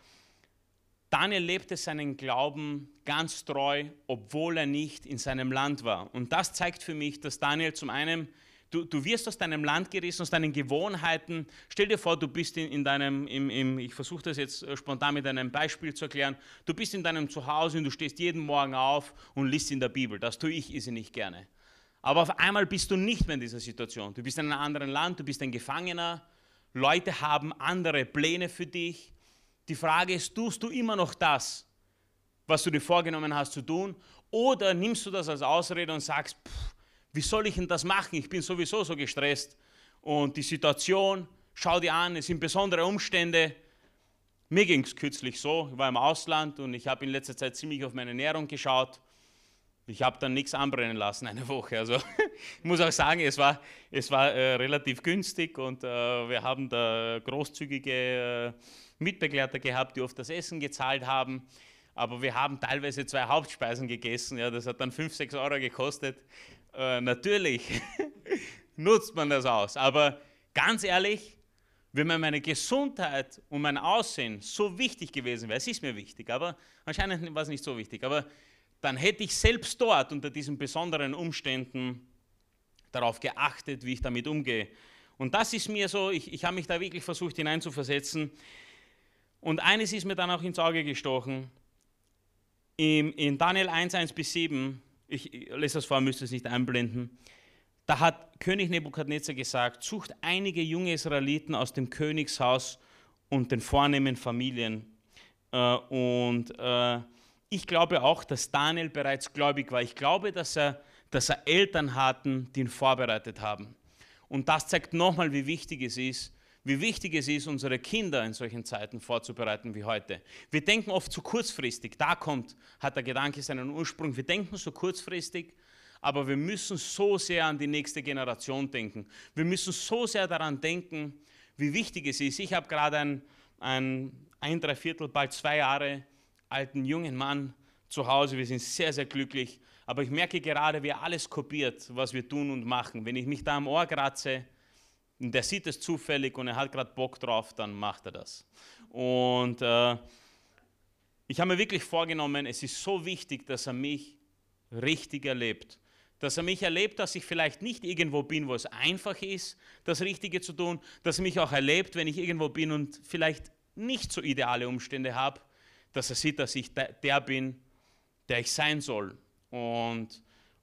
Daniel lebte seinen Glauben ganz treu, obwohl er nicht in seinem Land war. Und das zeigt für mich, dass Daniel zum einen Du, du wirst aus deinem Land gerissen, aus deinen Gewohnheiten. Stell dir vor, du bist in, in deinem, im, im, ich versuche das jetzt äh, spontan mit einem Beispiel zu erklären, du bist in deinem Zuhause und du stehst jeden Morgen auf und liest in der Bibel. Das tue ich ist nicht gerne. Aber auf einmal bist du nicht mehr in dieser Situation. Du bist in einem anderen Land, du bist ein Gefangener. Leute haben andere Pläne für dich. Die Frage ist, tust du immer noch das, was du dir vorgenommen hast zu tun? Oder nimmst du das als Ausrede und sagst, pff, wie soll ich denn das machen? Ich bin sowieso so gestresst. Und die Situation, schau dir an, es sind besondere Umstände. Mir ging es kürzlich so, ich war im Ausland und ich habe in letzter Zeit ziemlich auf meine Ernährung geschaut. Ich habe dann nichts anbrennen lassen eine Woche. Also ich muss auch sagen, es war, es war äh, relativ günstig und äh, wir haben da großzügige äh, Mitbegleiter gehabt, die oft das Essen gezahlt haben. Aber wir haben teilweise zwei Hauptspeisen gegessen. Ja, das hat dann 5, 6 Euro gekostet. Äh, natürlich nutzt man das aus. Aber ganz ehrlich, wenn mir meine Gesundheit und mein Aussehen so wichtig gewesen wäre, es ist mir wichtig, aber anscheinend war es nicht so wichtig, aber dann hätte ich selbst dort unter diesen besonderen Umständen darauf geachtet, wie ich damit umgehe. Und das ist mir so, ich, ich habe mich da wirklich versucht hineinzuversetzen. Und eines ist mir dann auch ins Auge gestochen. in Daniel 1, 1 bis 7, ich lese das vor, müsste es nicht einblenden, da hat König Nebukadnezar gesagt, sucht einige junge Israeliten aus dem Königshaus und den vornehmen Familien. Äh, und äh, ich glaube auch, dass Daniel bereits gläubig war. Ich glaube, dass er, dass er Eltern hatten, die ihn vorbereitet haben. Und das zeigt nochmal, wie wichtig es ist, wie wichtig es ist, unsere Kinder in solchen Zeiten vorzubereiten wie heute. Wir denken oft zu kurzfristig. Da kommt, hat der Gedanke seinen Ursprung. Wir denken so kurzfristig, aber wir müssen so sehr an die nächste Generation denken. Wir müssen so sehr daran denken, wie wichtig es ist. Ich habe gerade einen ein, drei Viertel, bald zwei Jahre alten jungen Mann zu Hause. Wir sind sehr, sehr glücklich. Aber ich merke gerade, wie alles kopiert, was wir tun und machen. Wenn ich mich da am Ohr kratze, und der sieht es zufällig und er hat gerade Bock drauf, dann macht er das. Und äh, ich habe mir wirklich vorgenommen, es ist so wichtig, dass er mich richtig erlebt. Dass er mich erlebt, dass ich vielleicht nicht irgendwo bin, wo es einfach ist, das Richtige zu tun. Dass er mich auch erlebt, wenn ich irgendwo bin und vielleicht nicht so ideale Umstände habe, dass er sieht, dass ich der bin, der ich sein soll. Und,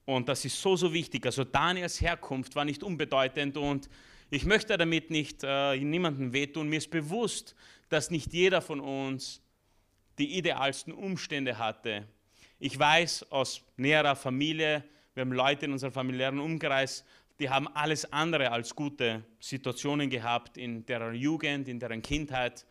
und das ist so, so wichtig. Also Daniels Herkunft war nicht unbedeutend und ich möchte damit nicht äh, niemandem wehtun. Mir ist bewusst, dass nicht jeder von uns die idealsten Umstände hatte. Ich weiß aus näherer Familie, wir haben Leute in unserem familiären Umkreis, die haben alles andere als gute Situationen gehabt in deren Jugend, in deren Kindheit.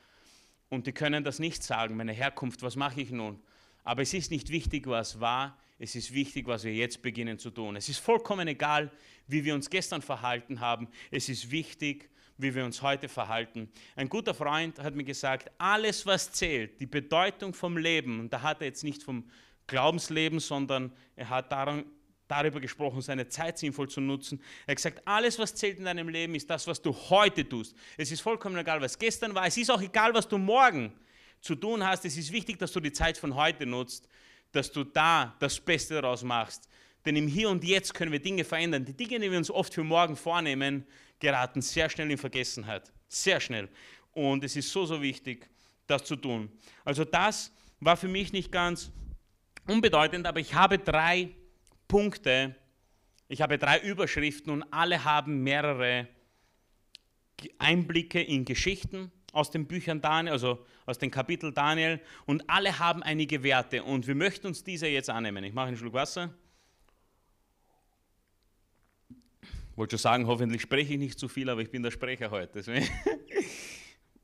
Und die können das nicht sagen, meine Herkunft, was mache ich nun? Aber es ist nicht wichtig, was war, es ist wichtig, was wir jetzt beginnen zu tun. Es ist vollkommen egal, wie wir uns gestern verhalten haben. Es ist wichtig, wie wir uns heute verhalten. Ein guter Freund hat mir gesagt, alles, was zählt, die Bedeutung vom Leben, und da hat er jetzt nicht vom Glaubensleben, sondern er hat daran, darüber gesprochen, seine Zeit sinnvoll zu nutzen. Er hat gesagt, alles, was zählt in deinem Leben, ist das, was du heute tust. Es ist vollkommen egal, was gestern war. Es ist auch egal, was du morgen zu tun hast. Es ist wichtig, dass du die Zeit von heute nutzt dass du da das Beste daraus machst. Denn im Hier und Jetzt können wir Dinge verändern. Die Dinge, die wir uns oft für morgen vornehmen, geraten sehr schnell in Vergessenheit. Sehr schnell. Und es ist so, so wichtig, das zu tun. Also das war für mich nicht ganz unbedeutend, aber ich habe drei Punkte, ich habe drei Überschriften und alle haben mehrere Einblicke in Geschichten, aus den Büchern Daniel, also aus dem Kapitel Daniel, und alle haben einige Werte und wir möchten uns diese jetzt annehmen. Ich mache einen Schluck Wasser. Ich wollte schon sagen, hoffentlich spreche ich nicht zu viel, aber ich bin der Sprecher heute. Deswegen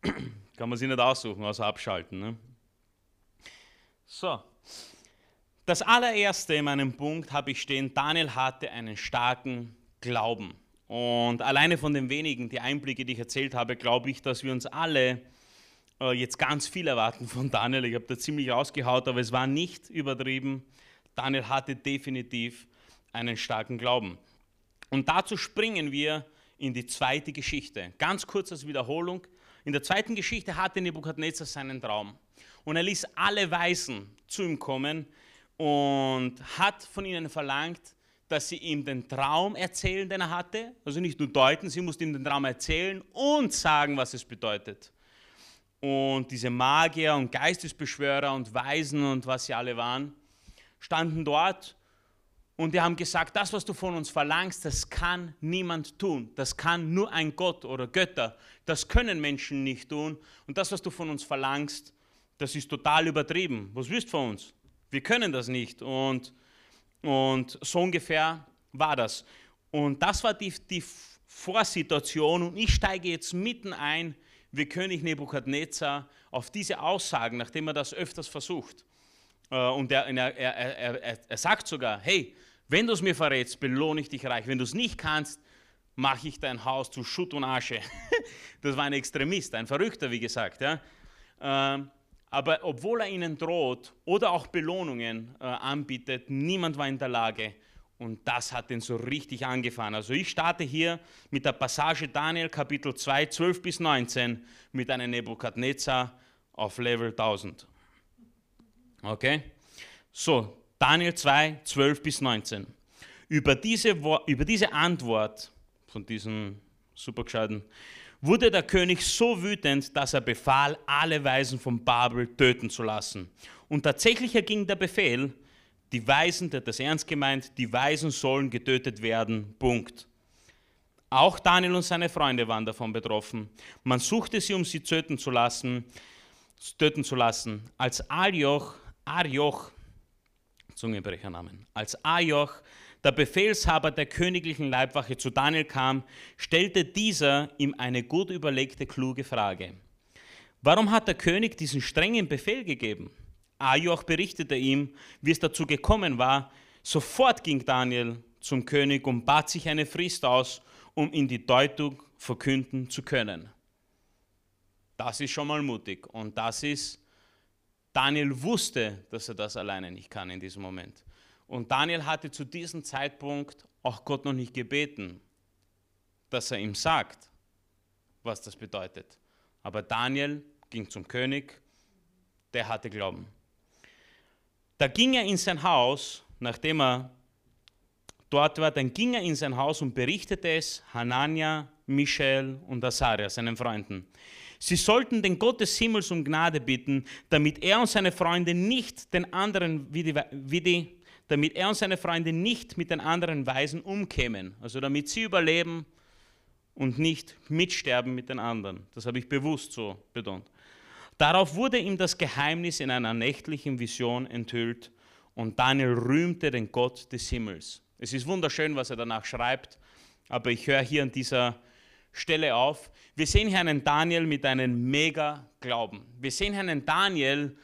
kann man sich nicht aussuchen, außer abschalten. Ne? So, das allererste in meinem Punkt habe ich stehen, Daniel hatte einen starken Glauben. Und alleine von den wenigen, die Einblicke, die ich erzählt habe, glaube ich, dass wir uns alle äh, jetzt ganz viel erwarten von Daniel. Ich habe da ziemlich rausgehaut, aber es war nicht übertrieben. Daniel hatte definitiv einen starken Glauben. Und dazu springen wir in die zweite Geschichte. Ganz kurz als Wiederholung. In der zweiten Geschichte hatte Nebukadnezar seinen Traum. Und er ließ alle Weisen zu ihm kommen und hat von ihnen verlangt, dass sie ihm den Traum erzählen, den er hatte. Also nicht nur deuten, sie musste ihm den Traum erzählen und sagen, was es bedeutet. Und diese Magier und Geistesbeschwörer und Weisen und was sie alle waren, standen dort und die haben gesagt, das, was du von uns verlangst, das kann niemand tun. Das kann nur ein Gott oder Götter. Das können Menschen nicht tun. Und das, was du von uns verlangst, das ist total übertrieben. Was willst du von uns? Wir können das nicht. Und und so ungefähr war das. Und das war die, die Vorsituation. Und ich steige jetzt mitten ein, wie König Nebukadnezar, auf diese Aussagen, nachdem er das öfters versucht. Äh, und er, er, er, er sagt sogar, hey, wenn du es mir verrätst, belohne ich dich reich. Wenn du es nicht kannst, mache ich dein Haus zu Schutt und Asche. das war ein Extremist, ein Verrückter, wie gesagt. Ja. Aber obwohl er ihnen droht oder auch Belohnungen äh, anbietet, niemand war in der Lage. Und das hat ihn so richtig angefahren. Also ich starte hier mit der Passage Daniel Kapitel 2, 12 bis 19 mit einem Nebukadnezar auf Level 1000. Okay? So, Daniel 2, 12 bis 19. Über diese, über diese Antwort von diesem supergescheiten wurde der König so wütend, dass er befahl, alle Weisen von Babel töten zu lassen. Und tatsächlich erging der Befehl, die Weisen, der hat das ernst gemeint, die Weisen sollen getötet werden, Punkt. Auch Daniel und seine Freunde waren davon betroffen. Man suchte sie, um sie töten zu lassen, töten zu lassen. Als Arioch, Arioch, Zungenbrechernamen, als Arioch, der Befehlshaber der königlichen Leibwache zu Daniel kam, stellte dieser ihm eine gut überlegte, kluge Frage. Warum hat der König diesen strengen Befehl gegeben? Ajoch berichtete ihm, wie es dazu gekommen war. Sofort ging Daniel zum König und bat sich eine Frist aus, um ihm die Deutung verkünden zu können. Das ist schon mal mutig und das ist, Daniel wusste, dass er das alleine nicht kann in diesem Moment. Und Daniel hatte zu diesem Zeitpunkt auch Gott noch nicht gebeten, dass er ihm sagt, was das bedeutet. Aber Daniel ging zum König, der hatte Glauben. Da ging er in sein Haus, nachdem er dort war, dann ging er in sein Haus und berichtete es Hanania, Michael und Asaria, seinen Freunden. Sie sollten den Gott des Himmels um Gnade bitten, damit er und seine Freunde nicht den anderen, wie die, wie die, damit er und seine Freunde nicht mit den anderen Weisen umkämen. Also damit sie überleben und nicht mitsterben mit den anderen. Das habe ich bewusst so betont. Darauf wurde ihm das Geheimnis in einer nächtlichen Vision enthüllt und Daniel rühmte den Gott des Himmels. Es ist wunderschön, was er danach schreibt, aber ich höre hier an dieser Stelle auf. Wir sehen hier einen Daniel mit einem mega Glauben. Wir sehen hier einen Daniel,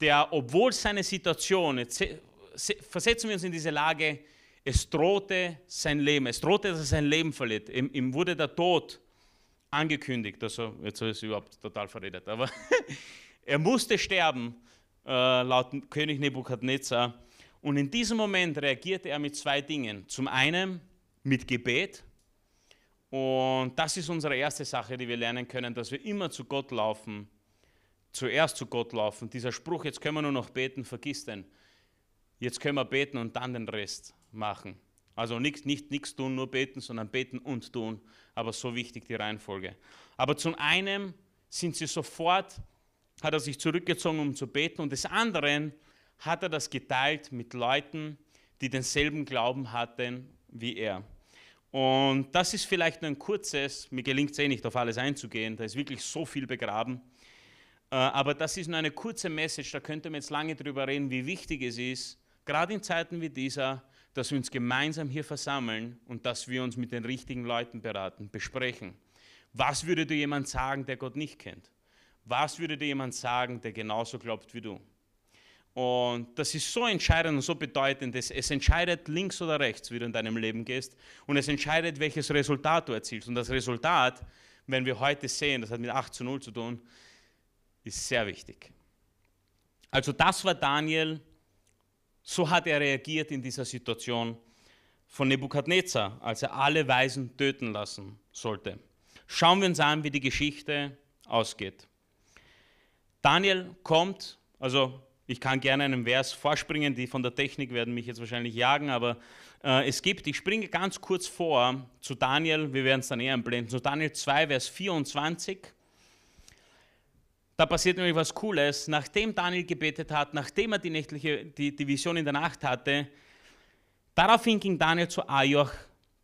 der, obwohl seine Situation, versetzen wir uns in diese Lage, es drohte sein Leben, es drohte, dass er sein Leben verliert. Ihm, ihm wurde der Tod angekündigt. Also, jetzt ich es überhaupt total verredet. Aber er musste sterben, äh, laut König Nebukadnezar. Und in diesem Moment reagierte er mit zwei Dingen. Zum einen mit Gebet. Und das ist unsere erste Sache, die wir lernen können, dass wir immer zu Gott laufen. Zuerst zu Gott laufen. Dieser Spruch, jetzt können wir nur noch beten, vergiss den. Jetzt können wir beten und dann den Rest machen. Also nichts nicht, nicht tun, nur beten, sondern beten und tun. Aber so wichtig die Reihenfolge. Aber zum einen sind sie sofort, hat er sich zurückgezogen, um zu beten. Und des anderen hat er das geteilt mit Leuten, die denselben Glauben hatten wie er. Und das ist vielleicht nur ein kurzes, mir gelingt es eh nicht auf alles einzugehen, da ist wirklich so viel begraben. Äh, aber das ist nur eine kurze Message, da könnte man jetzt lange drüber reden, wie wichtig es ist, gerade in Zeiten wie dieser, dass wir uns gemeinsam hier versammeln und dass wir uns mit den richtigen Leuten beraten, besprechen. Was würde dir jemand sagen, der Gott nicht kennt? Was würde dir jemand sagen, der genauso glaubt wie du? Und das ist so entscheidend und so bedeutend. Es, es entscheidet links oder rechts, wie du in deinem Leben gehst. Und es entscheidet, welches Resultat du erzielst. Und das Resultat, wenn wir heute sehen, das hat mit 8 zu 0 zu tun, ist sehr wichtig. Also das war Daniel so hat er reagiert in dieser Situation von Nebukadnezar, als er alle Weisen töten lassen sollte. Schauen wir uns an, wie die Geschichte ausgeht. Daniel kommt, also ich kann gerne einen Vers vorspringen, die von der Technik werden mich jetzt wahrscheinlich jagen, aber äh, es gibt, ich springe ganz kurz vor zu Daniel, wir werden es dann eher einblenden, zu Daniel 2, Vers 24. Da passiert nämlich was Cooles. Nachdem Daniel gebetet hat, nachdem er die, nächtliche, die, die Vision in der Nacht hatte, daraufhin ging Daniel zu Ajoch,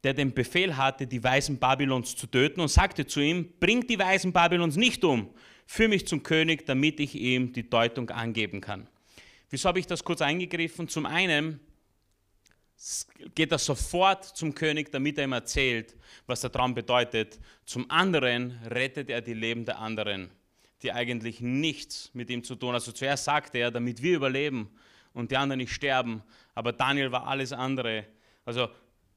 der den Befehl hatte, die Weisen Babylons zu töten, und sagte zu ihm: Bringt die Weisen Babylons nicht um, führ mich zum König, damit ich ihm die Deutung angeben kann. Wieso habe ich das kurz eingegriffen? Zum einen geht er sofort zum König, damit er ihm erzählt, was der Traum bedeutet. Zum anderen rettet er die Leben der anderen die eigentlich nichts mit ihm zu tun. Also zuerst sagte er, damit wir überleben und die anderen nicht sterben. Aber Daniel war alles andere. Also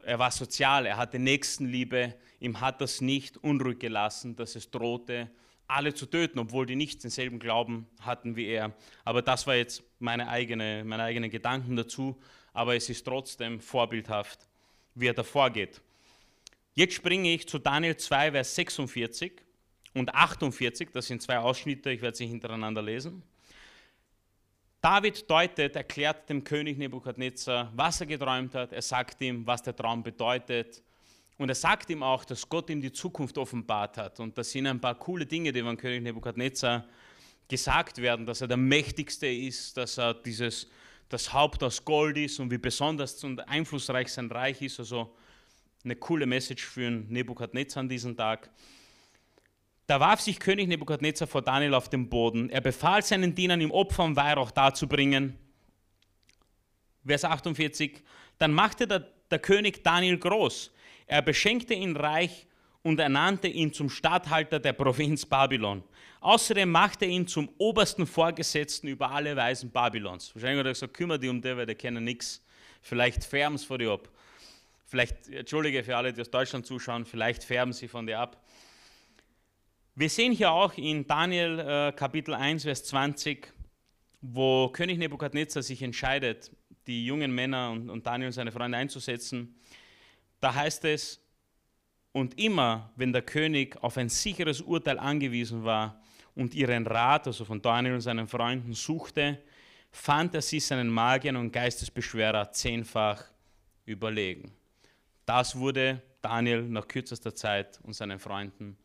er war sozial, er hatte Nächstenliebe, ihm hat das nicht unruhig gelassen, dass es drohte, alle zu töten, obwohl die nicht denselben Glauben hatten wie er. Aber das war jetzt meine eigene, meine eigenen Gedanken dazu. Aber es ist trotzdem vorbildhaft, wie er da vorgeht. Jetzt springe ich zu Daniel 2, Vers 46 und 48, das sind zwei Ausschnitte, ich werde sie hintereinander lesen. David deutet, erklärt dem König Nebukadnezar, was er geträumt hat. Er sagt ihm, was der Traum bedeutet. Und er sagt ihm auch, dass Gott ihm die Zukunft offenbart hat. Und das sind ein paar coole Dinge, die von König Nebukadnezar gesagt werden, dass er der Mächtigste ist, dass er dieses, das Haupt aus Gold ist und wie besonders und einflussreich sein Reich ist. Also eine coole Message für Nebukadnezar an diesem Tag. Da warf sich König Nebukadnezar vor Daniel auf den Boden. Er befahl seinen Dienern, ihm Opfer und Weihrauch darzubringen. Vers 48. Dann machte der, der König Daniel groß. Er beschenkte ihn reich und ernannte ihn zum Statthalter der Provinz Babylon. Außerdem machte er ihn zum obersten Vorgesetzten über alle Weisen Babylons. Wahrscheinlich hat er gesagt, kümmere dich um den, weil der kennen nichts. Vielleicht färben sie vor dir ab. Vielleicht, entschuldige für alle, die aus Deutschland zuschauen, vielleicht färben sie von dir ab. Wir sehen hier auch in Daniel äh, Kapitel 1, Vers 20, wo König Nebukadnezar sich entscheidet, die jungen Männer und, und Daniel und seine Freunde einzusetzen. Da heißt es, und immer, wenn der König auf ein sicheres Urteil angewiesen war und ihren Rat, also von Daniel und seinen Freunden, suchte, fand er sie seinen Magiern und Geistesbeschwerer zehnfach überlegen. Das wurde Daniel nach kürzester Zeit und seinen Freunden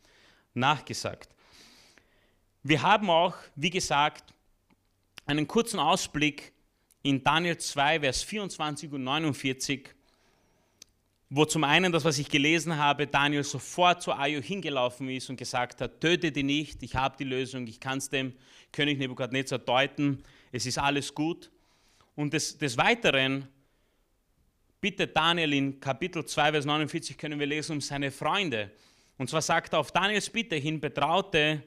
nachgesagt. Wir haben auch, wie gesagt, einen kurzen Ausblick in Daniel 2, Vers 24 und 49, wo zum einen das, was ich gelesen habe, Daniel sofort zu Ajo hingelaufen ist und gesagt hat, töte die nicht, ich habe die Lösung, ich kann es dem König Nebukadnezar deuten, es ist alles gut. Und des, des Weiteren bittet Daniel in Kapitel 2, Vers 49, können wir lesen, um seine Freunde. Und zwar sagt er, auf Daniels Bitte hin betraute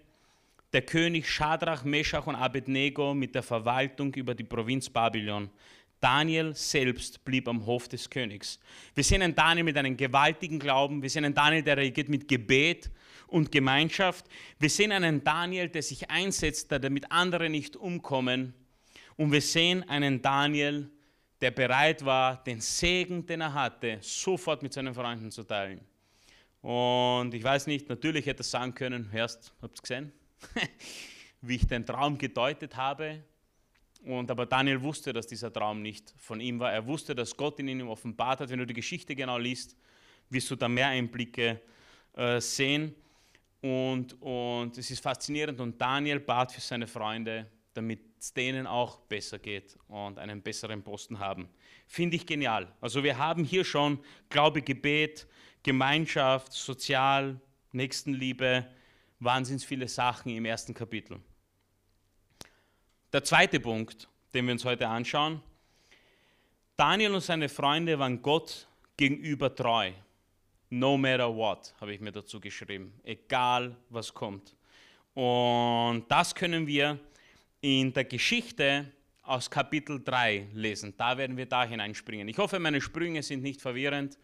der König Schadrach, Meschach und Abednego mit der Verwaltung über die Provinz Babylon. Daniel selbst blieb am Hof des Königs. Wir sehen einen Daniel mit einem gewaltigen Glauben. Wir sehen einen Daniel, der reagiert mit Gebet und Gemeinschaft. Wir sehen einen Daniel, der sich einsetzt, damit andere nicht umkommen. Und wir sehen einen Daniel, der bereit war, den Segen, den er hatte, sofort mit seinen Freunden zu teilen. Und ich weiß nicht, natürlich hätte er sagen können, hörst, habt ihr gesehen? wie ich den Traum gedeutet habe. Und aber Daniel wusste, dass dieser Traum nicht von ihm war. Er wusste, dass Gott ihn ihm offenbart hat. Wenn du die Geschichte genau liest, wirst du da mehr Einblicke äh, sehen. Und, und es ist faszinierend. Und Daniel bat für seine Freunde, damit es denen auch besser geht und einen besseren Posten haben. Finde ich genial. Also wir haben hier schon Glaube, Gebet, Gemeinschaft, Sozial, Nächstenliebe, wahnsinnig viele Sachen im ersten Kapitel. Der zweite Punkt, den wir uns heute anschauen, Daniel und seine Freunde waren Gott gegenüber treu. No matter what, habe ich mir dazu geschrieben. Egal, was kommt. Und das können wir in der Geschichte aus Kapitel 3 lesen. Da werden wir da hineinspringen. Ich hoffe, meine Sprünge sind nicht verwirrend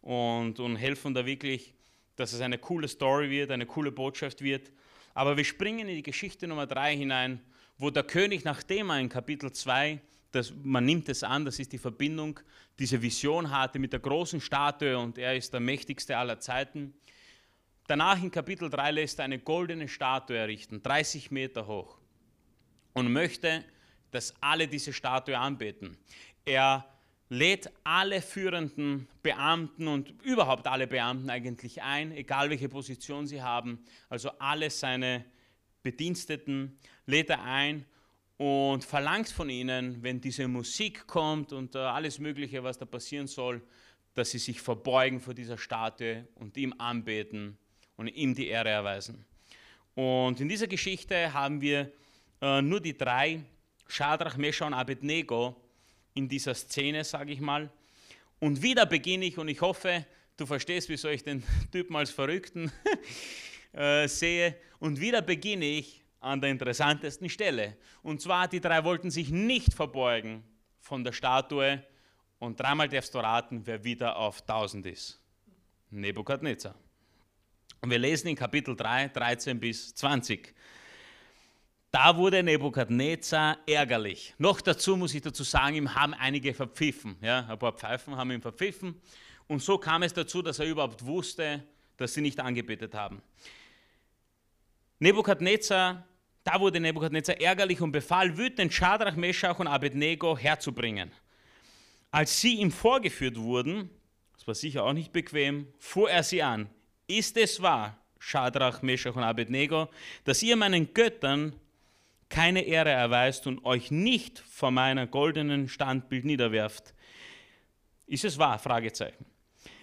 und, und helfen da wirklich dass es eine coole Story wird, eine coole Botschaft wird. Aber wir springen in die Geschichte Nummer 3 hinein, wo der König, nachdem er in Kapitel 2, das, man nimmt es an, das ist die Verbindung, diese Vision hatte mit der großen Statue und er ist der mächtigste aller Zeiten. Danach in Kapitel 3 lässt er eine goldene Statue errichten, 30 Meter hoch, und möchte, dass alle diese Statue anbeten. Er lädt alle führenden Beamten und überhaupt alle Beamten eigentlich ein, egal welche Position sie haben, also alle seine Bediensteten lädt er ein und verlangt von ihnen, wenn diese Musik kommt und äh, alles Mögliche, was da passieren soll, dass sie sich verbeugen vor dieser Statue und ihm anbeten und ihm die Ehre erweisen. Und in dieser Geschichte haben wir äh, nur die drei, Shadrach, Mesha und Abednego, in dieser Szene, sage ich mal. Und wieder beginne ich, und ich hoffe, du verstehst, wieso ich den Typen als Verrückten äh, sehe. Und wieder beginne ich an der interessantesten Stelle. Und zwar, die drei wollten sich nicht verbeugen von der Statue. Und dreimal darfst du raten, wer wieder auf 1000 ist. Nebukadnezar. Und wir lesen in Kapitel 3, 13 bis 20. Da wurde Nebukadnezar ärgerlich. Noch dazu muss ich dazu sagen, ihm haben einige verpfiffen. Ja, ein paar Pfeifen haben ihn verpfiffen. Und so kam es dazu, dass er überhaupt wusste, dass sie nicht angebetet haben. Nebukadnezar, da wurde Nebukadnezar ärgerlich und befahl, wütend Schadrach, Meschach und Abednego herzubringen. Als sie ihm vorgeführt wurden, das war sicher auch nicht bequem, fuhr er sie an. Ist es wahr, Schadrach, Meshach und Abednego, dass ihr meinen Göttern keine Ehre erweist und euch nicht vor meiner goldenen Standbild niederwerft? Ist es wahr? Fragezeichen.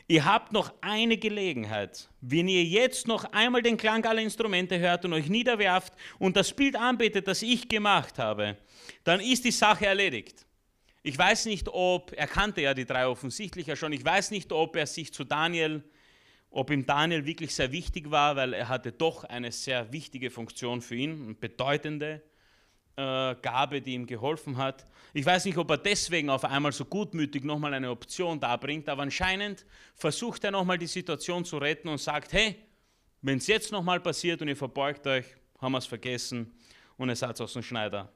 Ihr habt noch eine Gelegenheit. Wenn ihr jetzt noch einmal den Klang aller Instrumente hört und euch niederwerft und das Bild anbetet, das ich gemacht habe, dann ist die Sache erledigt. Ich weiß nicht, ob, er kannte ja die drei offensichtlich ja schon, ich weiß nicht, ob er sich zu Daniel, ob ihm Daniel wirklich sehr wichtig war, weil er hatte doch eine sehr wichtige Funktion für ihn, eine bedeutende äh, Gabe, die ihm geholfen hat. Ich weiß nicht, ob er deswegen auf einmal so gutmütig nochmal eine Option darbringt, aber anscheinend versucht er nochmal die Situation zu retten und sagt, hey, wenn es jetzt nochmal passiert und ihr verbeugt euch, haben wir es vergessen und ihr seid aus dem Schneider.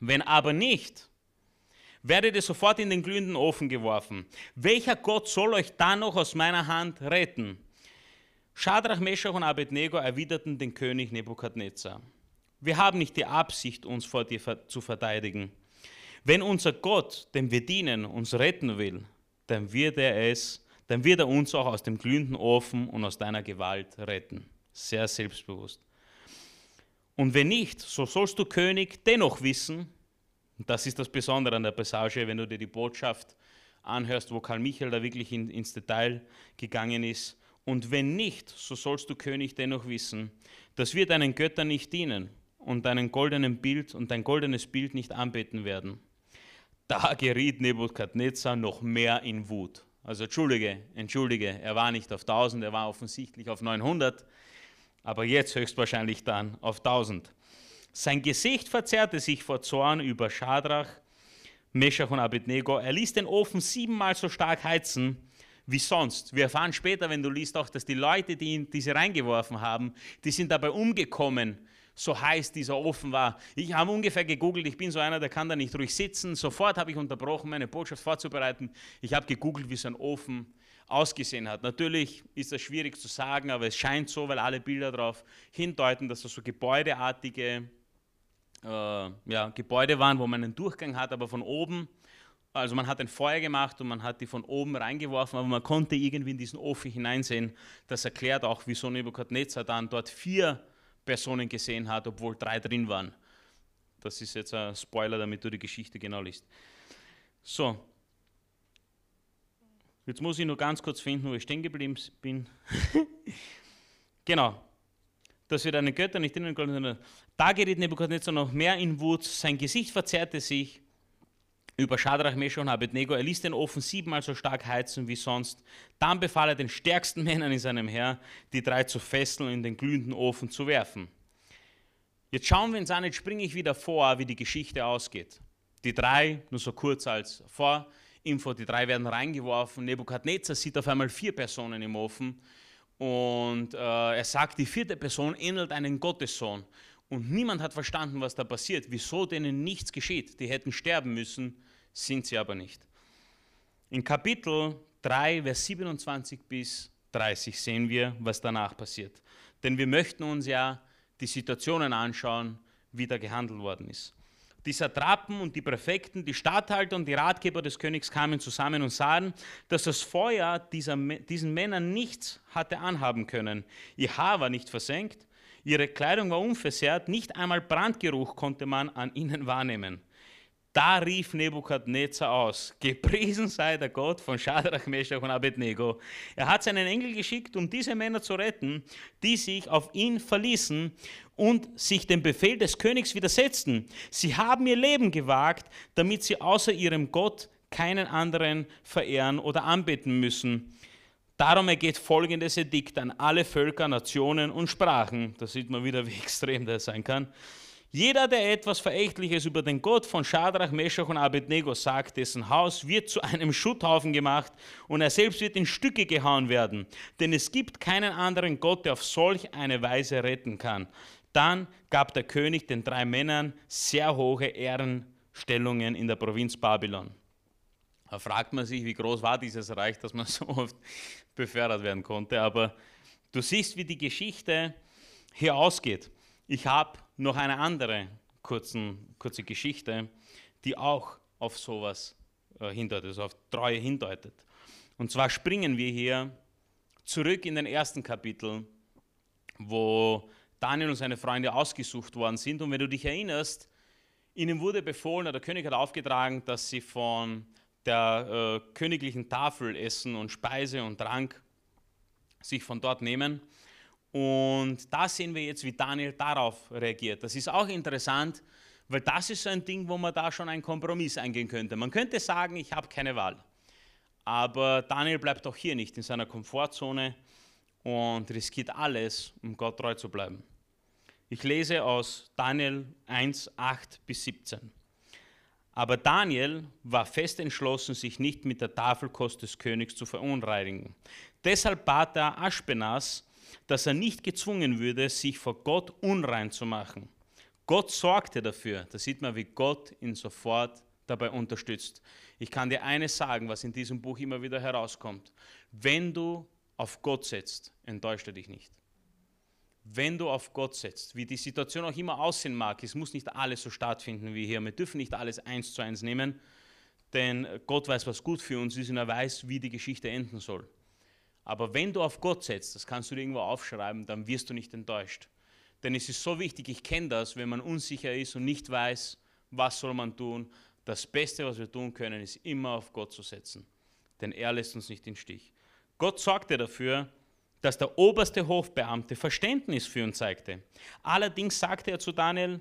Wenn aber nicht, werdet ihr sofort in den glühenden Ofen geworfen. Welcher Gott soll euch dann noch aus meiner Hand retten? Schadrach, Meschach und Abednego erwiderten den König Nebukadnezar. Wir haben nicht die Absicht, uns vor dir zu verteidigen. Wenn unser Gott, dem wir dienen, uns retten will, dann wird er es, dann wird er uns auch aus dem glühenden Ofen und aus deiner Gewalt retten. Sehr selbstbewusst. Und wenn nicht, so sollst du König dennoch wissen, das ist das Besondere an der Passage, wenn du dir die Botschaft anhörst, wo Karl Michael da wirklich in, ins Detail gegangen ist. Und wenn nicht, so sollst du König dennoch wissen, dass wir deinen Göttern nicht dienen und deinen goldenen Bild und dein goldenes Bild nicht anbeten werden. Da geriet Nebukadnezar noch mehr in Wut. Also entschuldige, entschuldige, er war nicht auf 1000, er war offensichtlich auf 900, aber jetzt höchstwahrscheinlich dann auf 1000. Sein Gesicht verzerrte sich vor Zorn über Schadrach, Meshach und Abednego. Er ließ den Ofen siebenmal so stark heizen wie sonst. Wir erfahren später, wenn du liest, auch, dass die Leute, die diese reingeworfen haben, die sind dabei umgekommen so heiß dieser Ofen war. Ich habe ungefähr gegoogelt, ich bin so einer, der kann da nicht ruhig sitzen. Sofort habe ich unterbrochen, meine Botschaft vorzubereiten. Ich habe gegoogelt, wie so ein Ofen ausgesehen hat. Natürlich ist das schwierig zu sagen, aber es scheint so, weil alle Bilder darauf hindeuten, dass das so gebäudeartige äh, ja, Gebäude waren, wo man einen Durchgang hat, aber von oben also man hat ein Feuer gemacht und man hat die von oben reingeworfen, aber man konnte irgendwie in diesen Ofen hineinsehen. Das erklärt auch, wieso Nebukadnezar dann dort vier Personen gesehen hat, obwohl drei drin waren. Das ist jetzt ein Spoiler, damit du die Geschichte genau liest. So, jetzt muss ich nur ganz kurz finden, wo ich stehen geblieben bin. genau, dass wir deine Götter nicht innen konnten. Da geriet Nebuchadnezzar noch mehr in Wut, sein Gesicht verzerrte sich über Schadrach, Meshach und Abednego. Er ließ den Ofen siebenmal so stark heizen wie sonst. Dann befahl er den stärksten Männern in seinem Heer, die drei zu fesseln und in den glühenden Ofen zu werfen. Jetzt schauen wir uns an, jetzt springe ich wieder vor, wie die Geschichte ausgeht. Die drei, nur so kurz als Vorinfo, die drei werden reingeworfen. Nebukadnezar sieht auf einmal vier Personen im Ofen und äh, er sagt, die vierte Person ähnelt einen Gottessohn. Und niemand hat verstanden, was da passiert, wieso denen nichts geschieht. Die hätten sterben müssen, sind sie aber nicht. In Kapitel 3, Vers 27 bis 30 sehen wir, was danach passiert. Denn wir möchten uns ja die Situationen anschauen, wie da gehandelt worden ist. Die Satrapen und die Präfekten, die Statthalter und die Ratgeber des Königs kamen zusammen und sahen, dass das Feuer dieser, diesen Männern nichts hatte anhaben können. Ihr Haar war nicht versenkt, ihre Kleidung war unversehrt, nicht einmal Brandgeruch konnte man an ihnen wahrnehmen. Da rief Nebukadnezar aus, gepriesen sei der Gott von Shadrach, Meshach und Abednego. Er hat seinen Engel geschickt, um diese Männer zu retten, die sich auf ihn verließen und sich dem Befehl des Königs widersetzten. Sie haben ihr Leben gewagt, damit sie außer ihrem Gott keinen anderen verehren oder anbeten müssen. Darum ergeht folgendes Edikt an alle Völker, Nationen und Sprachen. Da sieht man wieder, wie extrem das sein kann. Jeder, der etwas Verächtliches über den Gott von Schadrach, Meshach und Abednego sagt, dessen Haus wird zu einem Schutthaufen gemacht und er selbst wird in Stücke gehauen werden. Denn es gibt keinen anderen Gott, der auf solch eine Weise retten kann. Dann gab der König den drei Männern sehr hohe Ehrenstellungen in der Provinz Babylon. Da fragt man sich, wie groß war dieses Reich, dass man so oft befördert werden konnte. Aber du siehst, wie die Geschichte hier ausgeht. Ich habe noch eine andere kurzen, kurze Geschichte, die auch auf sowas äh, hindeutet, also auf Treue hindeutet. Und zwar springen wir hier zurück in den ersten Kapitel, wo Daniel und seine Freunde ausgesucht worden sind. Und wenn du dich erinnerst, ihnen wurde befohlen, der König hat aufgetragen, dass sie von der äh, königlichen Tafel essen und Speise und Trank sich von dort nehmen. Und da sehen wir jetzt, wie Daniel darauf reagiert. Das ist auch interessant, weil das ist so ein Ding, wo man da schon einen Kompromiss eingehen könnte. Man könnte sagen, ich habe keine Wahl. Aber Daniel bleibt auch hier nicht in seiner Komfortzone und riskiert alles, um Gott treu zu bleiben. Ich lese aus Daniel 1, 8 bis 17. Aber Daniel war fest entschlossen, sich nicht mit der Tafelkost des Königs zu verunreinigen. Deshalb bat er Aschpenas, dass er nicht gezwungen würde, sich vor Gott unrein zu machen. Gott sorgte dafür. Da sieht man, wie Gott ihn sofort dabei unterstützt. Ich kann dir eines sagen, was in diesem Buch immer wieder herauskommt. Wenn du auf Gott setzt, enttäuscht er dich nicht. Wenn du auf Gott setzt, wie die Situation auch immer aussehen mag, es muss nicht alles so stattfinden wie hier. Wir dürfen nicht alles eins zu eins nehmen, denn Gott weiß, was gut für uns ist und er weiß, wie die Geschichte enden soll. Aber wenn du auf Gott setzt, das kannst du dir irgendwo aufschreiben, dann wirst du nicht enttäuscht. Denn es ist so wichtig, ich kenne das, wenn man unsicher ist und nicht weiß, was soll man tun. Das Beste, was wir tun können, ist immer auf Gott zu setzen. Denn er lässt uns nicht den Stich. Gott sorgte dafür, dass der oberste Hofbeamte Verständnis für ihn zeigte. Allerdings sagte er zu Daniel,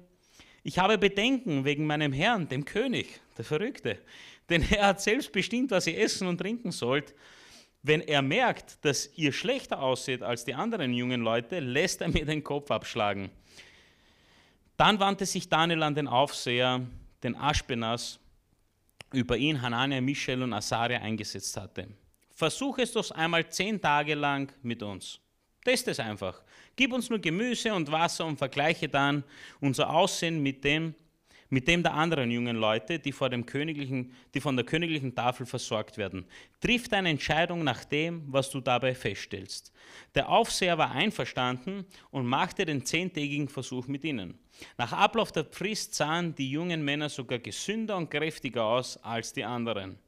ich habe Bedenken wegen meinem Herrn, dem König, der Verrückte. Denn er hat selbst bestimmt, was ihr essen und trinken sollt. Wenn er merkt, dass ihr schlechter aussieht als die anderen jungen Leute, lässt er mir den Kopf abschlagen. Dann wandte sich Daniel an den Aufseher, den Aschpenas, über ihn Hanania, Michel und Asaria eingesetzt hatte. Versuch es doch einmal zehn Tage lang mit uns. Test es einfach. Gib uns nur Gemüse und Wasser und vergleiche dann unser Aussehen mit dem, mit dem der anderen jungen Leute, die, vor dem königlichen, die von der königlichen Tafel versorgt werden. Triff deine Entscheidung nach dem, was du dabei feststellst. Der Aufseher war einverstanden und machte den zehntägigen Versuch mit ihnen. Nach Ablauf der Frist sahen die jungen Männer sogar gesünder und kräftiger aus als die anderen.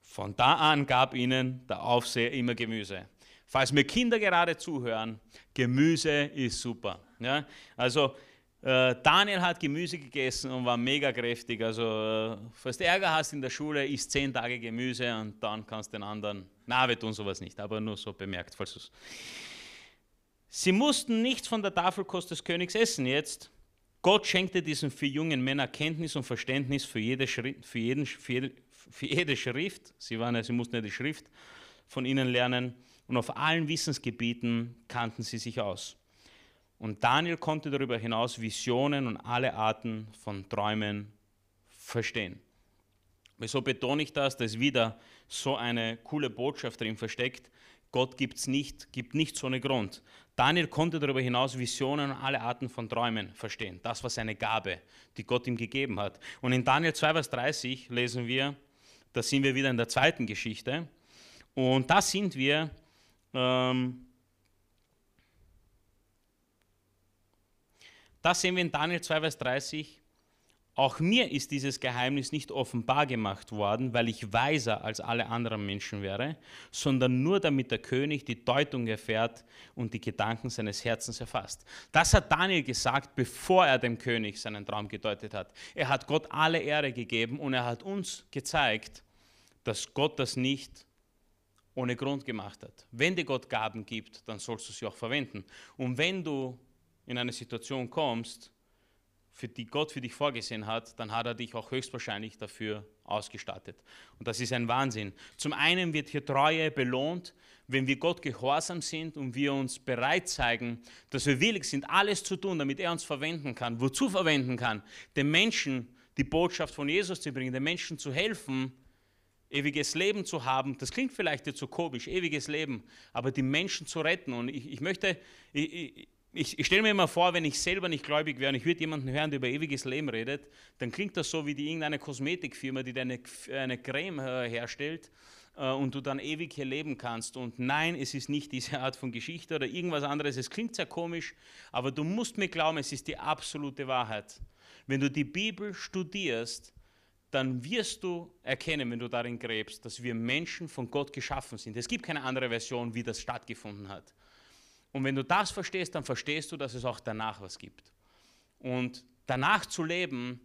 Von da an gab ihnen der Aufseher immer Gemüse. Falls mir Kinder gerade zuhören, Gemüse ist super. Ja? Also äh, Daniel hat Gemüse gegessen und war mega kräftig. Also, äh, falls du Ärger hast in der Schule, isst zehn Tage Gemüse und dann kannst du den anderen. Na, wir tun sowas nicht, aber nur so bemerkt, falls du Sie mussten nichts von der Tafelkost des Königs essen jetzt. Gott schenkte diesen vier jungen Männern Kenntnis und Verständnis für jede, Schrift, für jeden, für jede, für jede Schrift. Sie, waren, sie mussten ja die Schrift von ihnen lernen. Und auf allen Wissensgebieten kannten sie sich aus. Und Daniel konnte darüber hinaus Visionen und alle Arten von Träumen verstehen. Wieso betone ich das? Da ist wieder so eine coole Botschaft drin versteckt. Gott gibt's nicht, gibt nicht so einen Grund. Daniel konnte darüber hinaus Visionen und alle Arten von Träumen verstehen. Das war seine Gabe, die Gott ihm gegeben hat. Und in Daniel 2, Vers 30 lesen wir, da sind wir wieder in der zweiten Geschichte. Und da sind wir ähm, Das sehen wir in Daniel 2, Vers 30. Auch mir ist dieses Geheimnis nicht offenbar gemacht worden, weil ich weiser als alle anderen Menschen wäre, sondern nur damit der König die Deutung erfährt und die Gedanken seines Herzens erfasst. Das hat Daniel gesagt, bevor er dem König seinen Traum gedeutet hat. Er hat Gott alle Ehre gegeben und er hat uns gezeigt, dass Gott das nicht ohne Grund gemacht hat. Wenn dir Gott Gaben gibt, dann sollst du sie auch verwenden. Und wenn du in eine Situation kommst, für die Gott für dich vorgesehen hat, dann hat er dich auch höchstwahrscheinlich dafür ausgestattet. Und das ist ein Wahnsinn. Zum einen wird hier Treue belohnt, wenn wir Gott gehorsam sind und wir uns bereit zeigen, dass wir willig sind, alles zu tun, damit er uns verwenden kann. Wozu verwenden kann? Den Menschen die Botschaft von Jesus zu bringen, den Menschen zu helfen, ewiges Leben zu haben. Das klingt vielleicht jetzt so komisch, ewiges Leben, aber die Menschen zu retten. Und ich, ich möchte, ich, ich, ich, ich stelle mir immer vor, wenn ich selber nicht gläubig wäre und ich würde jemanden hören, der über ewiges Leben redet, dann klingt das so wie die irgendeine Kosmetikfirma, die deine eine Creme äh, herstellt äh, und du dann ewig hier leben kannst. Und nein, es ist nicht diese Art von Geschichte oder irgendwas anderes. Es klingt sehr komisch, aber du musst mir glauben, es ist die absolute Wahrheit. Wenn du die Bibel studierst, dann wirst du erkennen, wenn du darin gräbst, dass wir Menschen von Gott geschaffen sind. Es gibt keine andere Version, wie das stattgefunden hat. Und wenn du das verstehst, dann verstehst du, dass es auch danach was gibt. Und danach zu leben,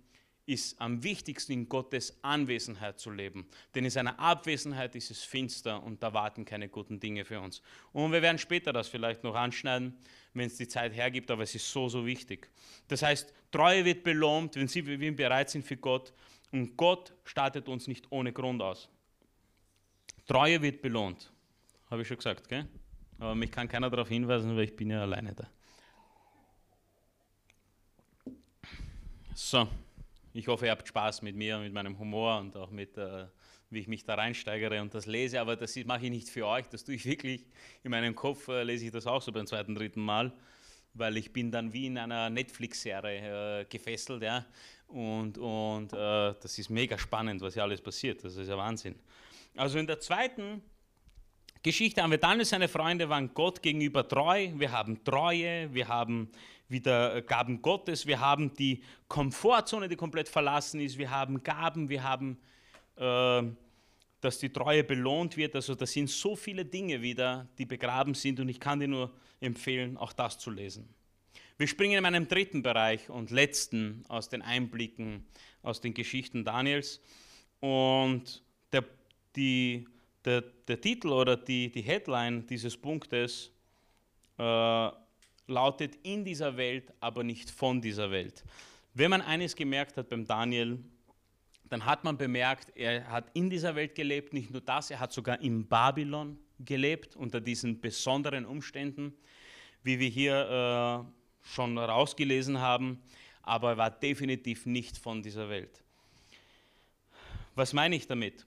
ist am wichtigsten in Gottes Anwesenheit zu leben. Denn in seiner Abwesenheit ist es finster und da warten keine guten Dinge für uns. Und wir werden später das vielleicht noch anschneiden, wenn es die Zeit hergibt, aber es ist so, so wichtig. Das heißt, Treue wird belohnt, wenn sie, bereit sind für Gott. Und Gott startet uns nicht ohne Grund aus. Treue wird belohnt. Habe ich schon gesagt, gell? Aber mich kann keiner darauf hinweisen, weil ich bin ja alleine da. So. Ich hoffe, ihr habt Spaß mit mir, mit meinem Humor und auch mit, äh, wie ich mich da reinsteigere und das lese. Aber das mache ich nicht für euch, das tue ich wirklich. In meinem Kopf äh, lese ich das auch so beim zweiten, dritten Mal, weil ich bin dann wie in einer Netflix-Serie äh, gefesselt. Ja? Und, und äh, das ist mega spannend, was hier alles passiert. Das ist ja Wahnsinn. Also in der zweiten Geschichte haben wir und seine Freunde waren Gott gegenüber treu. Wir haben Treue, wir haben wieder Gaben Gottes, wir haben die Komfortzone, die komplett verlassen ist, wir haben Gaben, wir haben, äh, dass die Treue belohnt wird. Also da sind so viele Dinge wieder, die begraben sind und ich kann dir nur empfehlen, auch das zu lesen. Wir springen in einem dritten Bereich und letzten aus den Einblicken, aus den Geschichten Daniels. Und der, die, der, der Titel oder die, die Headline dieses Punktes äh, lautet in dieser Welt, aber nicht von dieser Welt. Wenn man eines gemerkt hat beim Daniel, dann hat man bemerkt, er hat in dieser Welt gelebt, nicht nur das, er hat sogar in Babylon gelebt, unter diesen besonderen Umständen, wie wir hier äh, schon rausgelesen haben, aber er war definitiv nicht von dieser Welt. Was meine ich damit?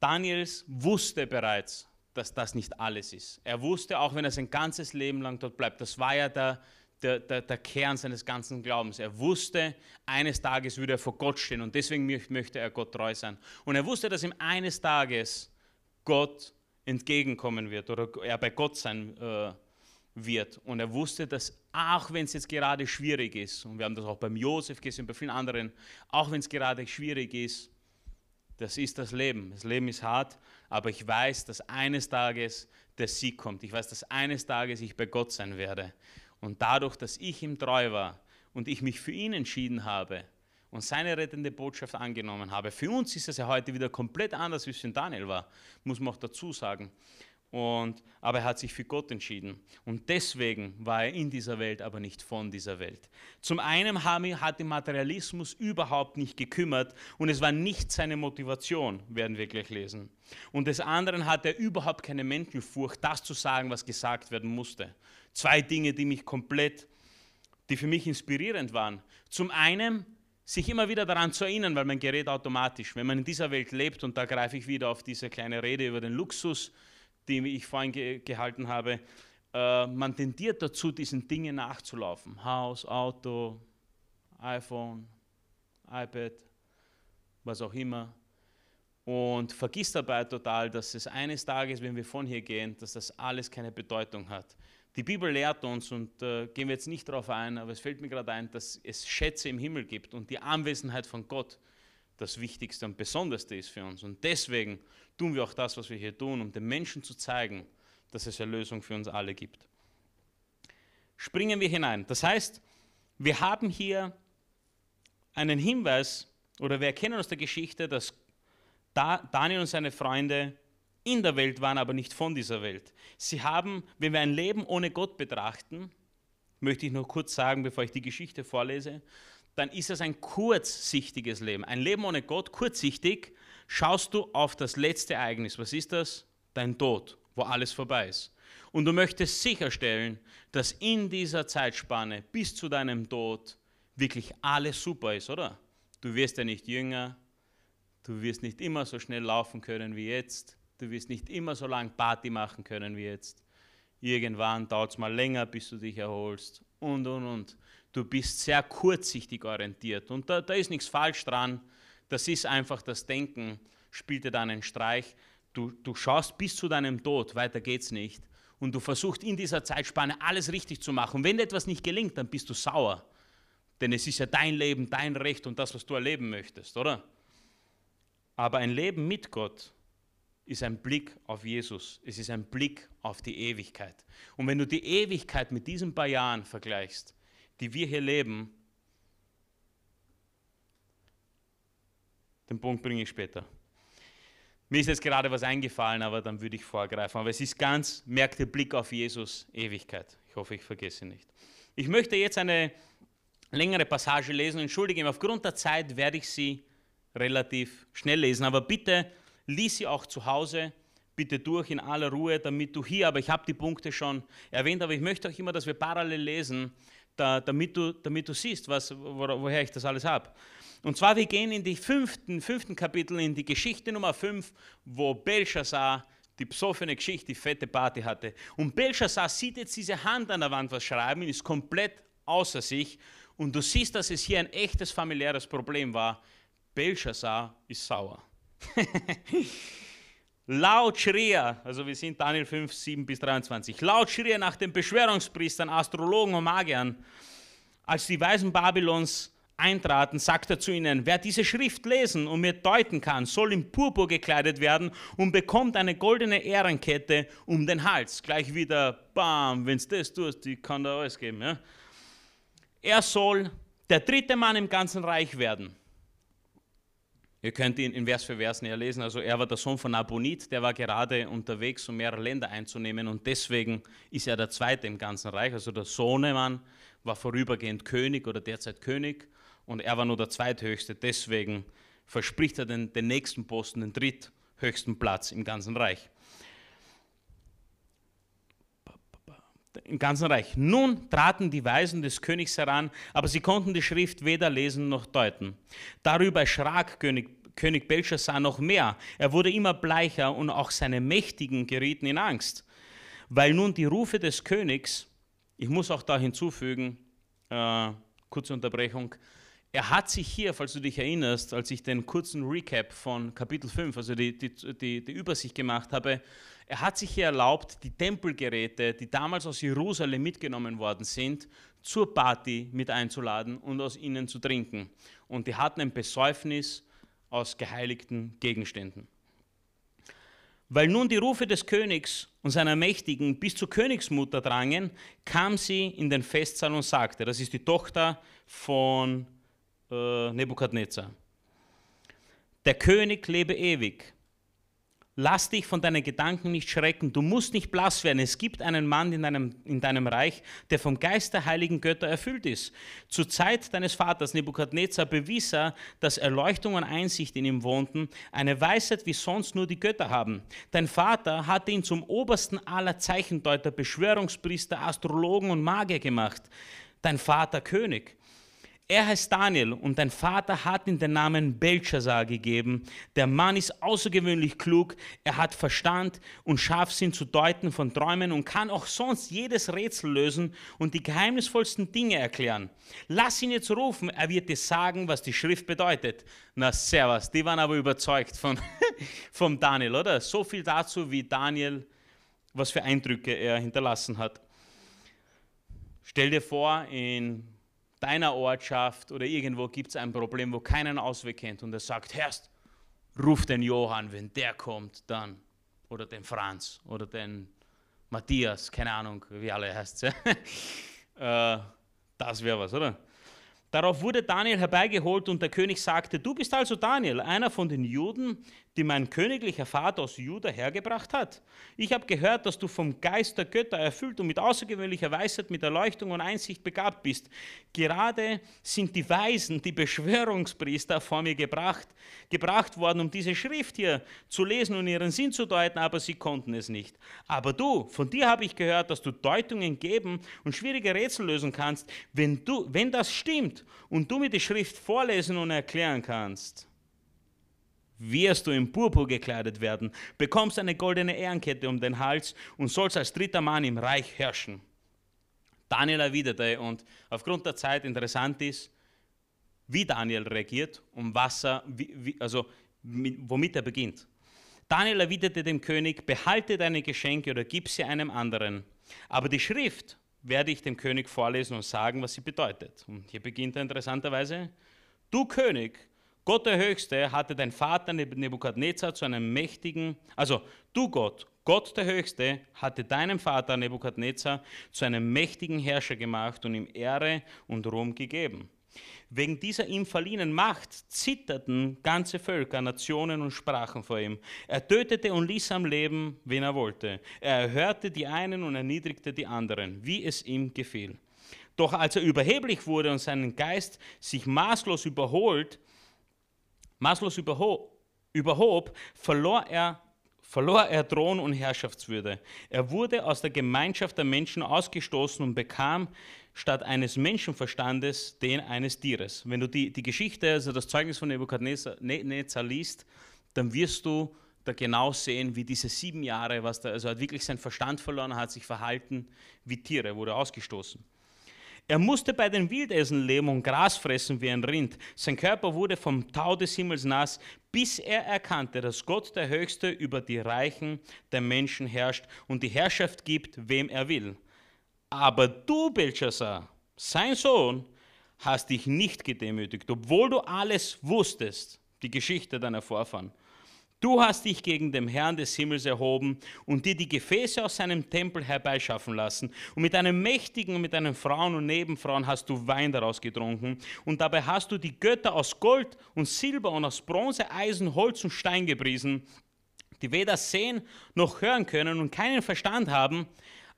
Daniels wusste bereits, dass das nicht alles ist. Er wusste, auch wenn er sein ganzes Leben lang dort bleibt, das war ja der, der, der, der, Kern seines ganzen Glaubens. Er wusste, eines Tages würde er vor Gott stehen und deswegen möchte er Gott treu sein. Und er wusste, dass ihm eines Tages Gott entgegenkommen wird oder er bei Gott sein äh, wird. Und er wusste, dass auch wenn es jetzt gerade schwierig ist, und wir haben das auch beim Josef gesehen, bei vielen anderen, auch wenn es gerade schwierig ist, das ist das Leben. Das Leben ist hart, aber ich weiß, dass eines Tages der Sieg kommt. Ich weiß, dass eines Tages ich bei Gott sein werde. Und dadurch, dass ich ihm treu war und ich mich für ihn entschieden habe und seine rettende Botschaft angenommen habe, für uns ist es ja heute wieder komplett anders, wie es für Daniel war, muss man auch dazu sagen. Und, aber er hat sich für Gott entschieden. Und deswegen war er in dieser Welt, aber nicht von dieser Welt. Zum einen hat den Materialismus überhaupt nicht gekümmert und es war nicht seine Motivation, werden wir gleich lesen. Und des anderen hat er überhaupt keine Menschenfurcht, das zu sagen, was gesagt werden musste. Zwei Dinge, die mich komplett, die für mich inspirierend waren. Zum einen sich immer wieder daran zu erinnern, weil man gerät automatisch, wenn man in dieser Welt lebt, und da greife ich wieder auf diese kleine Rede über den Luxus, die ich vorhin ge gehalten habe, äh, man tendiert dazu, diesen Dingen nachzulaufen. Haus, Auto, iPhone, iPad, was auch immer. Und vergisst dabei total, dass es eines Tages, wenn wir von hier gehen, dass das alles keine Bedeutung hat. Die Bibel lehrt uns, und äh, gehen wir jetzt nicht darauf ein, aber es fällt mir gerade ein, dass es Schätze im Himmel gibt und die Anwesenheit von Gott das Wichtigste und Besonderste ist für uns. Und deswegen tun wir auch das, was wir hier tun, um den Menschen zu zeigen, dass es Erlösung für uns alle gibt. Springen wir hinein. Das heißt, wir haben hier einen Hinweis, oder wir erkennen aus der Geschichte, dass Daniel und seine Freunde in der Welt waren, aber nicht von dieser Welt. Sie haben, wenn wir ein Leben ohne Gott betrachten, möchte ich noch kurz sagen, bevor ich die Geschichte vorlese, dann ist es ein kurzsichtiges Leben. Ein Leben ohne Gott, kurzsichtig, schaust du auf das letzte Ereignis. Was ist das? Dein Tod, wo alles vorbei ist. Und du möchtest sicherstellen, dass in dieser Zeitspanne bis zu deinem Tod wirklich alles super ist, oder? Du wirst ja nicht jünger, du wirst nicht immer so schnell laufen können wie jetzt, du wirst nicht immer so lang Party machen können wie jetzt. Irgendwann dauert es mal länger, bis du dich erholst und, und, und du bist sehr kurzsichtig orientiert. Und da, da ist nichts falsch dran. Das ist einfach das Denken, spielt dir dann einen Streich. Du, du schaust bis zu deinem Tod, weiter geht's nicht. Und du versuchst in dieser Zeitspanne alles richtig zu machen. Und wenn etwas nicht gelingt, dann bist du sauer. Denn es ist ja dein Leben, dein Recht und das, was du erleben möchtest, oder? Aber ein Leben mit Gott ist ein Blick auf Jesus. Es ist ein Blick auf die Ewigkeit. Und wenn du die Ewigkeit mit diesen paar Jahren vergleichst, die wir hier leben, den Punkt bringe ich später. Mir ist jetzt gerade was eingefallen, aber dann würde ich vorgreifen. Aber es ist ganz, merkt der Blick auf Jesus, Ewigkeit. Ich hoffe, ich vergesse nicht. Ich möchte jetzt eine längere Passage lesen. Entschuldige, aufgrund der Zeit werde ich sie relativ schnell lesen. Aber bitte lies sie auch zu Hause, bitte durch in aller Ruhe, damit du hier, aber ich habe die Punkte schon erwähnt, aber ich möchte auch immer, dass wir parallel lesen, da, damit, du, damit du siehst, was, wo, woher ich das alles habe. Und zwar, wir gehen in die fünften, fünften Kapitel, in die Geschichte Nummer 5, wo Belshazzar die psoffene Geschichte, die fette Party hatte. Und Belshazzar sieht jetzt diese Hand an der Wand was schreiben, ist komplett außer sich. Und du siehst, dass es hier ein echtes familiäres Problem war. Belshazzar ist sauer. Laut schrie also wir sind Daniel 5, 7 bis 23, laut schrie nach den Beschwörungspriestern, Astrologen und Magiern. Als die Weisen Babylons eintraten, sagt er zu ihnen, wer diese Schrift lesen und mir deuten kann, soll in Purpur gekleidet werden und bekommt eine goldene Ehrenkette um den Hals. Gleich wieder, bam, wenn es das tust, die kann da alles geben. Ja? Er soll der dritte Mann im ganzen Reich werden. Ihr könnt ihn in Vers für Vers näher lesen. Also er war der Sohn von Abonit, der war gerade unterwegs, um mehrere Länder einzunehmen und deswegen ist er der Zweite im ganzen Reich. Also der Sohnemann war vorübergehend König oder derzeit König und er war nur der Zweithöchste. Deswegen verspricht er den, den nächsten Posten, den dritthöchsten Platz im ganzen Reich. Im ganzen Reich. Nun traten die Weisen des Königs heran, aber sie konnten die Schrift weder lesen noch deuten. Darüber erschrak König, König Belshazzar noch mehr. Er wurde immer bleicher und auch seine Mächtigen gerieten in Angst. Weil nun die Rufe des Königs, ich muss auch da hinzufügen, äh, kurze Unterbrechung, er hat sich hier, falls du dich erinnerst, als ich den kurzen Recap von Kapitel 5, also die, die, die, die Übersicht gemacht habe, er hat sich hier erlaubt, die Tempelgeräte, die damals aus Jerusalem mitgenommen worden sind, zur Party mit einzuladen und aus ihnen zu trinken. Und die hatten ein Besäufnis aus geheiligten Gegenständen. Weil nun die Rufe des Königs und seiner Mächtigen bis zur Königsmutter drangen, kam sie in den Festsaal und sagte, das ist die Tochter von äh, Nebukadnezar, der König lebe ewig. Lass dich von deinen Gedanken nicht schrecken. Du musst nicht blass werden. Es gibt einen Mann in deinem, in deinem Reich, der vom Geist der heiligen Götter erfüllt ist. Zur Zeit deines Vaters Nebukadnezar bewies er, dass Erleuchtung und Einsicht in ihm wohnten, eine Weisheit, wie sonst nur die Götter haben. Dein Vater hatte ihn zum obersten aller Zeichendeuter, Beschwörungspriester, Astrologen und Magier gemacht. Dein Vater König. Er heißt Daniel und dein Vater hat ihm den Namen Belshazzar gegeben. Der Mann ist außergewöhnlich klug, er hat Verstand und Scharfsinn zu deuten von Träumen und kann auch sonst jedes Rätsel lösen und die geheimnisvollsten Dinge erklären. Lass ihn jetzt rufen, er wird dir sagen, was die Schrift bedeutet. Na, servus, die waren aber überzeugt von, vom Daniel, oder? So viel dazu, wie Daniel, was für Eindrücke er hinterlassen hat. Stell dir vor, in deiner Ortschaft oder irgendwo gibt es ein Problem, wo keinen Ausweg kennt und er sagt, Herrst, ruf den Johann, wenn der kommt, dann. Oder den Franz oder den Matthias, keine Ahnung, wie alle heißt. äh, das wäre was, oder? Darauf wurde Daniel herbeigeholt und der König sagte, du bist also Daniel, einer von den Juden, die mein königlicher Vater aus Juda hergebracht hat. Ich habe gehört, dass du vom Geist der Götter erfüllt und mit außergewöhnlicher Weisheit, mit Erleuchtung und Einsicht begabt bist. Gerade sind die Weisen, die Beschwörungspriester vor mir gebracht, gebracht worden, um diese Schrift hier zu lesen und ihren Sinn zu deuten, aber sie konnten es nicht. Aber du, von dir habe ich gehört, dass du Deutungen geben und schwierige Rätsel lösen kannst. Wenn, du, wenn das stimmt und du mir die Schrift vorlesen und erklären kannst, wirst du in Purpur gekleidet werden, bekommst eine goldene Ehrenkette um den Hals und sollst als dritter Mann im Reich herrschen. Daniel erwiderte und aufgrund der Zeit interessant ist, wie Daniel reagiert und was er, wie, wie, also womit er beginnt. Daniel erwiderte dem König, behalte deine Geschenke oder gib sie einem anderen. Aber die Schrift werde ich dem König vorlesen und sagen, was sie bedeutet. Und hier beginnt er interessanterweise, du König, Gott der Höchste hatte dein Vater Nebukadnezar zu einem mächtigen, also du Gott, Gott der Höchste hatte deinem Vater Nebukadnezar zu einem mächtigen Herrscher gemacht und ihm Ehre und Ruhm gegeben. Wegen dieser ihm verliehenen Macht zitterten ganze Völker, Nationen und Sprachen vor ihm. Er tötete und ließ am Leben, wen er wollte. Er erhörte die einen und erniedrigte die anderen, wie es ihm gefiel. Doch als er überheblich wurde und seinen Geist sich maßlos überholt, maßlos überhob, überhob verlor er verlor er Thron und Herrschaftswürde. Er wurde aus der Gemeinschaft der Menschen ausgestoßen und bekam statt eines Menschenverstandes den eines Tieres. Wenn du die, die Geschichte, also das Zeugnis von Nebukadnezar ne, liest, dann wirst du da genau sehen, wie diese sieben Jahre, was da, also er hat wirklich seinen Verstand verloren, hat sich verhalten wie Tiere, wurde ausgestoßen. Er musste bei den Wildessen leben und Gras fressen wie ein Rind. Sein Körper wurde vom Tau des Himmels nass, bis er erkannte, dass Gott der Höchste über die Reichen der Menschen herrscht und die Herrschaft gibt, wem er will. Aber du, Belshazzar, sein Sohn, hast dich nicht gedemütigt, obwohl du alles wusstest, die Geschichte deiner Vorfahren. Du hast dich gegen den Herrn des Himmels erhoben und dir die Gefäße aus seinem Tempel herbeischaffen lassen. Und mit einem Mächtigen und mit deinen Frauen und Nebenfrauen hast du Wein daraus getrunken. Und dabei hast du die Götter aus Gold und Silber und aus Bronze, Eisen, Holz und Stein gepriesen, die weder sehen noch hören können und keinen Verstand haben,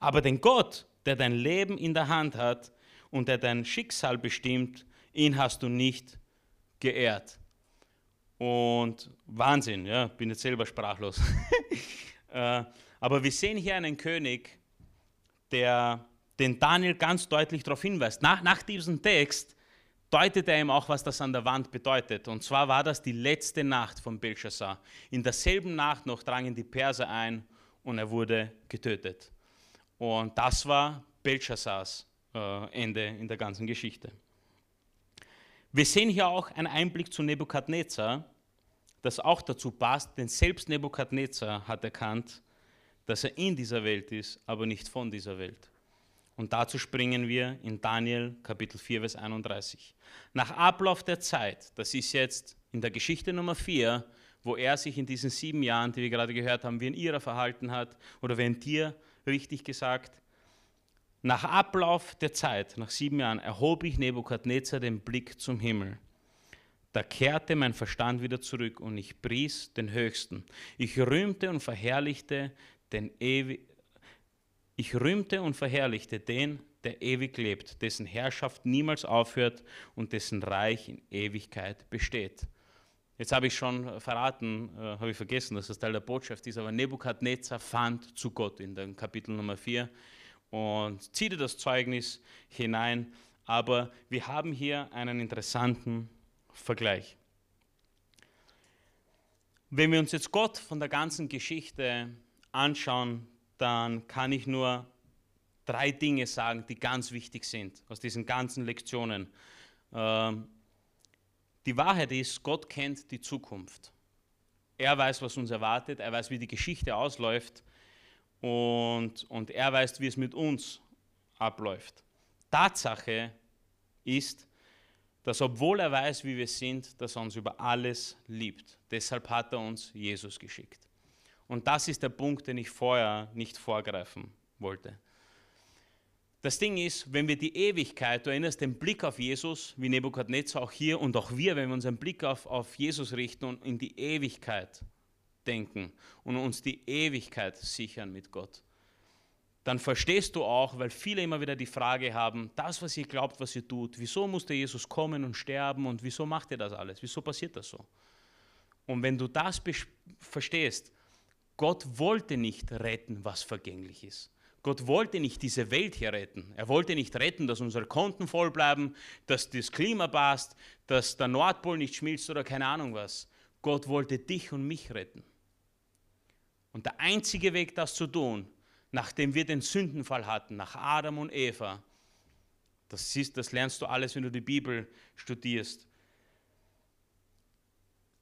aber den Gott, der dein Leben in der Hand hat und der dein Schicksal bestimmt, ihn hast du nicht geehrt. Und Wahnsinn, ja, bin jetzt selber sprachlos. Äh, aber wir sehen hier einen König, der den Daniel ganz deutlich darauf hinweist. Nach, nach diesem Text deutet er ihm auch, was das an der Wand bedeutet. Und zwar war das die letzte Nacht von Belshazzar. In derselben Nacht noch drangen die Perser ein und er wurde getötet. Und das war Belshazzars äh, Ende in der ganzen Geschichte. Wir sehen hier auch einen Einblick zu Nebukadnezar, das auch dazu passt, denn selbst Nebukadnezar hat erkannt, dass er in dieser Welt ist, aber nicht von dieser Welt. Und dazu springen wir in Daniel Kapitel 4, Vers 31. Nach Ablauf der Zeit, das ist jetzt in der Geschichte Nummer 4, wo er sich in diesen sieben Jahren, die wir gerade gehört haben, wie ein Irrer verhalten hat, oder wie ein Tier, richtig gesagt, nach Ablauf der Zeit, nach sieben Jahren, erhob ich Nebukadnezar den Blick zum Himmel. Da kehrte mein Verstand wieder zurück und ich pries den Höchsten. Ich rühmte und verherrlichte den Ewi ich rühmte und verherrlichte den, der ewig lebt, dessen Herrschaft niemals aufhört und dessen Reich in Ewigkeit besteht. Jetzt habe ich schon verraten, äh, habe ich vergessen, dass das Teil der Botschaft ist, aber Nebukadnezar fand zu Gott in dem Kapitel Nummer 4 und zieht das Zeugnis hinein. Aber wir haben hier einen interessanten Vergleich. Wenn wir uns jetzt Gott von der ganzen Geschichte anschauen, dann kann ich nur drei Dinge sagen, die ganz wichtig sind aus diesen ganzen Lektionen. Ähm, die Wahrheit ist, Gott kennt die Zukunft. Er weiß, was uns erwartet, er weiß, wie die Geschichte ausläuft und, und er weiß, wie es mit uns abläuft. Tatsache ist, dass obwohl er weiß, wie wir sind, dass er uns über alles liebt. Deshalb hat er uns Jesus geschickt. Und das ist der Punkt, den ich vorher nicht vorgreifen wollte. Das Ding ist, wenn wir die Ewigkeit, du erinnerst den Blick auf Jesus, wie Nebukadnezar auch hier und auch wir, wenn wir unseren Blick auf, auf Jesus richten und in die Ewigkeit denken und uns die Ewigkeit sichern mit Gott, dann verstehst du auch, weil viele immer wieder die Frage haben, das, was ihr glaubt, was ihr tut, wieso musste Jesus kommen und sterben und wieso macht ihr das alles? Wieso passiert das so? Und wenn du das verstehst, Gott wollte nicht retten, was vergänglich ist. Gott wollte nicht diese Welt hier retten. Er wollte nicht retten, dass unsere Konten voll bleiben, dass das Klima passt, dass der Nordpol nicht schmilzt oder keine Ahnung was. Gott wollte dich und mich retten. Und der einzige Weg, das zu tun, nachdem wir den Sündenfall hatten, nach Adam und Eva, das, siehst, das lernst du alles, wenn du die Bibel studierst,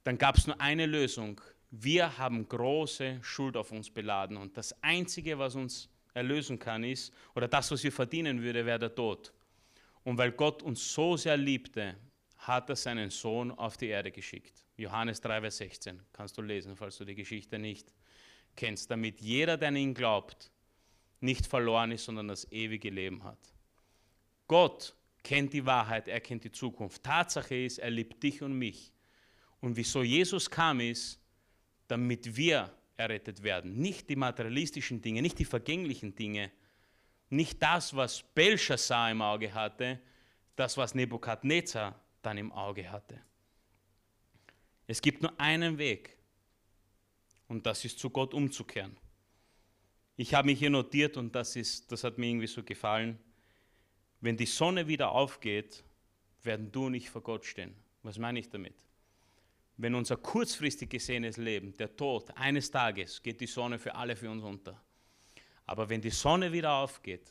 dann gab es nur eine Lösung. Wir haben große Schuld auf uns beladen und das Einzige, was uns erlösen kann, ist, oder das, was wir verdienen würde, wäre der Tod. Und weil Gott uns so sehr liebte, hat er seinen Sohn auf die Erde geschickt. Johannes 3, Vers 16. Kannst du lesen, falls du die Geschichte nicht kennst. Damit jeder, der an ihn glaubt, nicht verloren ist, sondern das ewige Leben hat. Gott kennt die Wahrheit, er kennt die Zukunft. Tatsache ist, er liebt dich und mich. Und wieso Jesus kam, ist, damit wir errettet werden. Nicht die materialistischen Dinge, nicht die vergänglichen Dinge, nicht das, was Belshazzar im Auge hatte, das, was Nebukadnezar dann im Auge hatte. Es gibt nur einen Weg und das ist zu Gott umzukehren. Ich habe mich hier notiert und das, ist, das hat mir irgendwie so gefallen. Wenn die Sonne wieder aufgeht, werden du und ich vor Gott stehen. Was meine ich damit? Wenn unser kurzfristig gesehenes Leben, der Tod, eines Tages geht die Sonne für alle für uns unter. Aber wenn die Sonne wieder aufgeht,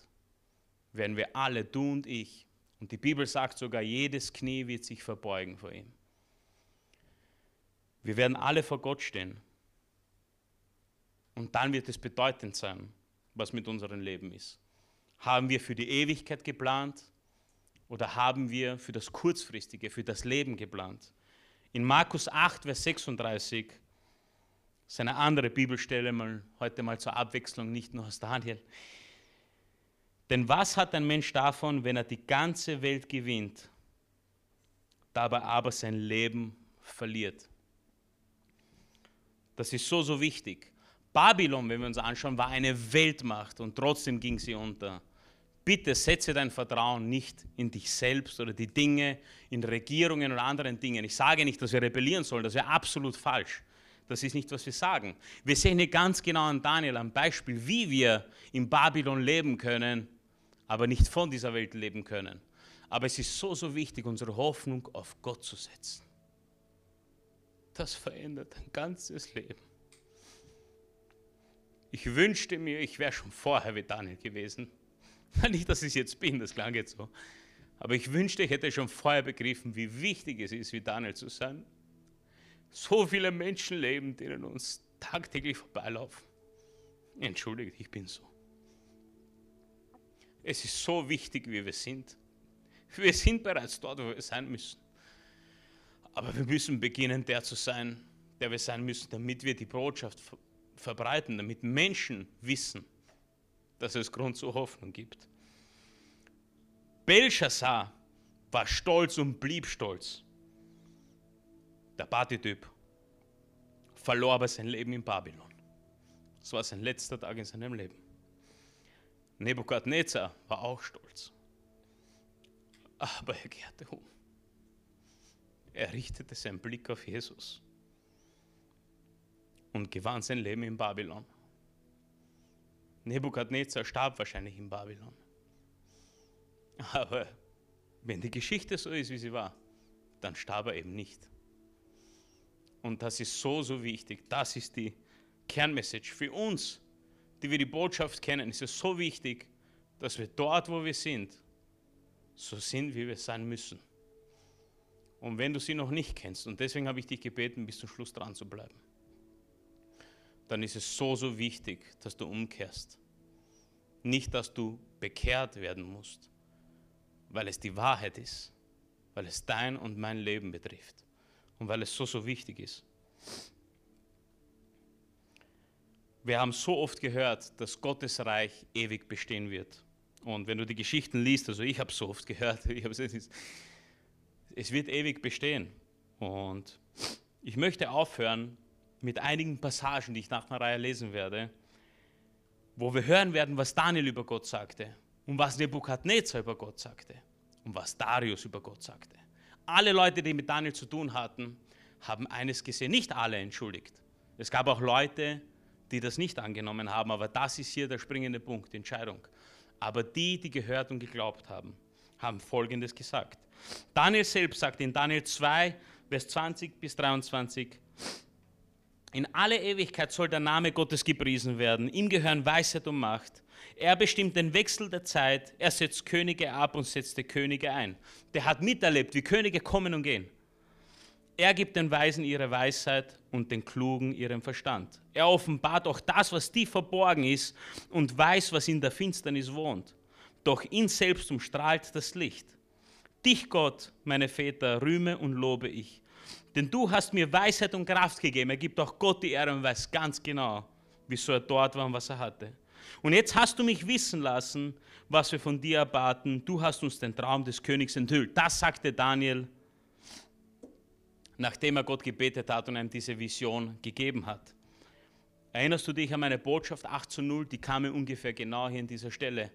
werden wir alle, du und ich, und die Bibel sagt sogar, jedes Knie wird sich verbeugen vor ihm. Wir werden alle vor Gott stehen. Und dann wird es bedeutend sein, was mit unserem Leben ist. Haben wir für die Ewigkeit geplant oder haben wir für das Kurzfristige, für das Leben geplant? In Markus 8, Vers 36, ist eine andere Bibelstelle, mal, heute mal zur Abwechslung, nicht nur aus Daniel. Denn was hat ein Mensch davon, wenn er die ganze Welt gewinnt, dabei aber sein Leben verliert? Das ist so, so wichtig. Babylon, wenn wir uns anschauen, war eine Weltmacht und trotzdem ging sie unter. Bitte setze dein Vertrauen nicht in dich selbst oder die Dinge, in Regierungen oder anderen Dingen. Ich sage nicht, dass wir rebellieren sollen, das wäre absolut falsch. Das ist nicht, was wir sagen. Wir sehen hier ganz genau an Daniel ein Beispiel, wie wir in Babylon leben können, aber nicht von dieser Welt leben können. Aber es ist so, so wichtig, unsere Hoffnung auf Gott zu setzen. Das verändert ein ganzes Leben. Ich wünschte mir, ich wäre schon vorher wie Daniel gewesen. Nicht, dass ich jetzt bin, das klang jetzt so. Aber ich wünschte, ich hätte schon vorher begriffen, wie wichtig es ist, wie Daniel zu sein. So viele Menschen leben, denen uns tagtäglich vorbeilaufen. Entschuldigt, ich bin so. Es ist so wichtig, wie wir sind. Wir sind bereits dort, wo wir sein müssen. Aber wir müssen beginnen, der zu sein, der wir sein müssen, damit wir die Botschaft verbreiten, damit Menschen wissen, dass es Grund zur Hoffnung gibt. Belshazzar war stolz und blieb stolz. Der Partytyp verlor aber sein Leben in Babylon. Das war sein letzter Tag in seinem Leben. Nebukadnezar war auch stolz. Aber er kehrte um. Er richtete seinen Blick auf Jesus und gewann sein Leben in Babylon. Nebukadnezar starb wahrscheinlich in Babylon. Aber wenn die Geschichte so ist, wie sie war, dann starb er eben nicht. Und das ist so, so wichtig. Das ist die Kernmessage für uns die wir die Botschaft kennen, ist es so wichtig, dass wir dort, wo wir sind, so sind, wie wir sein müssen. Und wenn du sie noch nicht kennst, und deswegen habe ich dich gebeten, bis zum Schluss dran zu bleiben, dann ist es so, so wichtig, dass du umkehrst. Nicht, dass du bekehrt werden musst, weil es die Wahrheit ist, weil es dein und mein Leben betrifft und weil es so, so wichtig ist. Wir haben so oft gehört, dass Gottes Reich ewig bestehen wird. Und wenn du die Geschichten liest, also ich habe es so oft gehört, es wird ewig bestehen. Und ich möchte aufhören mit einigen Passagen, die ich nach einer Reihe lesen werde, wo wir hören werden, was Daniel über Gott sagte und was Nebukadnezar über Gott sagte und was Darius über Gott sagte. Alle Leute, die mit Daniel zu tun hatten, haben eines gesehen. Nicht alle, entschuldigt. Es gab auch Leute, die das nicht angenommen haben, aber das ist hier der springende Punkt, die Entscheidung. Aber die, die gehört und geglaubt haben, haben Folgendes gesagt. Daniel selbst sagt in Daniel 2, Vers 20 bis 23, in alle Ewigkeit soll der Name Gottes gepriesen werden. Ihm gehören Weisheit und Macht. Er bestimmt den Wechsel der Zeit. Er setzt Könige ab und setzte Könige ein. Der hat miterlebt, wie Könige kommen und gehen. Er gibt den Weisen ihre Weisheit und den Klugen ihren Verstand. Er offenbart auch das, was tief verborgen ist und weiß, was in der Finsternis wohnt. Doch ihn selbst umstrahlt das Licht. Dich, Gott, meine Väter, rühme und lobe ich. Denn du hast mir Weisheit und Kraft gegeben. Er gibt auch Gott die Ehre und weiß ganz genau, wieso er dort war und was er hatte. Und jetzt hast du mich wissen lassen, was wir von dir erbaten. Du hast uns den Traum des Königs enthüllt. Das sagte Daniel, nachdem er Gott gebetet hat und ihm diese Vision gegeben hat. Erinnerst du dich an meine Botschaft 8 zu 0? Die kam mir ungefähr genau hier an dieser Stelle.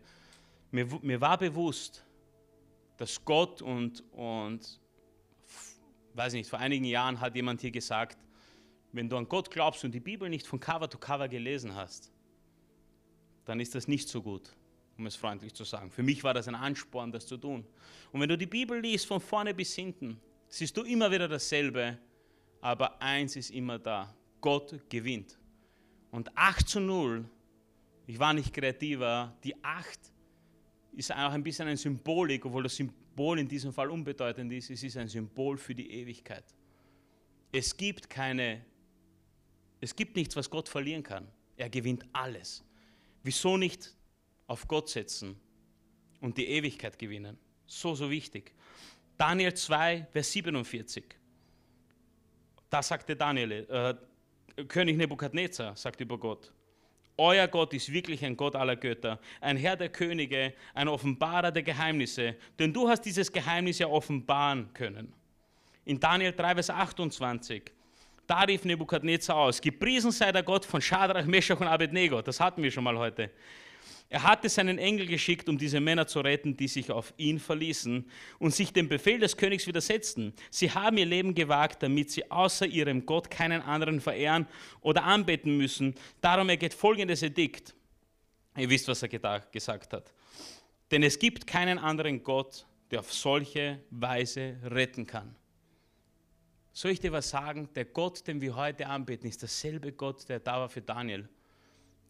Mir, mir war bewusst, dass Gott und, und, weiß nicht, vor einigen Jahren hat jemand hier gesagt, wenn du an Gott glaubst und die Bibel nicht von Cover to Cover gelesen hast, dann ist das nicht so gut, um es freundlich zu sagen. Für mich war das ein Ansporn, das zu tun. Und wenn du die Bibel liest, von vorne bis hinten, siehst du immer wieder dasselbe, aber eins ist immer da, Gott gewinnt. Und 8 zu 0, ich war nicht kreativer, die 8 ist auch ein bisschen ein Symbolik, obwohl das Symbol in diesem Fall unbedeutend ist, es ist ein Symbol für die Ewigkeit. Es gibt keine, es gibt nichts, was Gott verlieren kann. Er gewinnt alles. Wieso nicht auf Gott setzen und die Ewigkeit gewinnen? So, so wichtig. Daniel 2, Vers 47. Da sagte Daniel, äh, König Nebukadnezar sagt über Gott, euer Gott ist wirklich ein Gott aller Götter, ein Herr der Könige, ein Offenbarer der Geheimnisse, denn du hast dieses Geheimnis ja offenbaren können. In Daniel 3, Vers 28, da rief Nebukadnezar aus, gepriesen sei der Gott von Shadrach, Meshach und Abednego, das hatten wir schon mal heute. Er hatte seinen Engel geschickt, um diese Männer zu retten, die sich auf ihn verließen und sich dem Befehl des Königs widersetzten. Sie haben ihr Leben gewagt, damit sie außer ihrem Gott keinen anderen verehren oder anbeten müssen. Darum ergeht folgendes Edikt. Ihr wisst, was er gesagt hat. Denn es gibt keinen anderen Gott, der auf solche Weise retten kann. Soll ich dir was sagen? Der Gott, den wir heute anbeten, ist derselbe Gott, der da war für Daniel.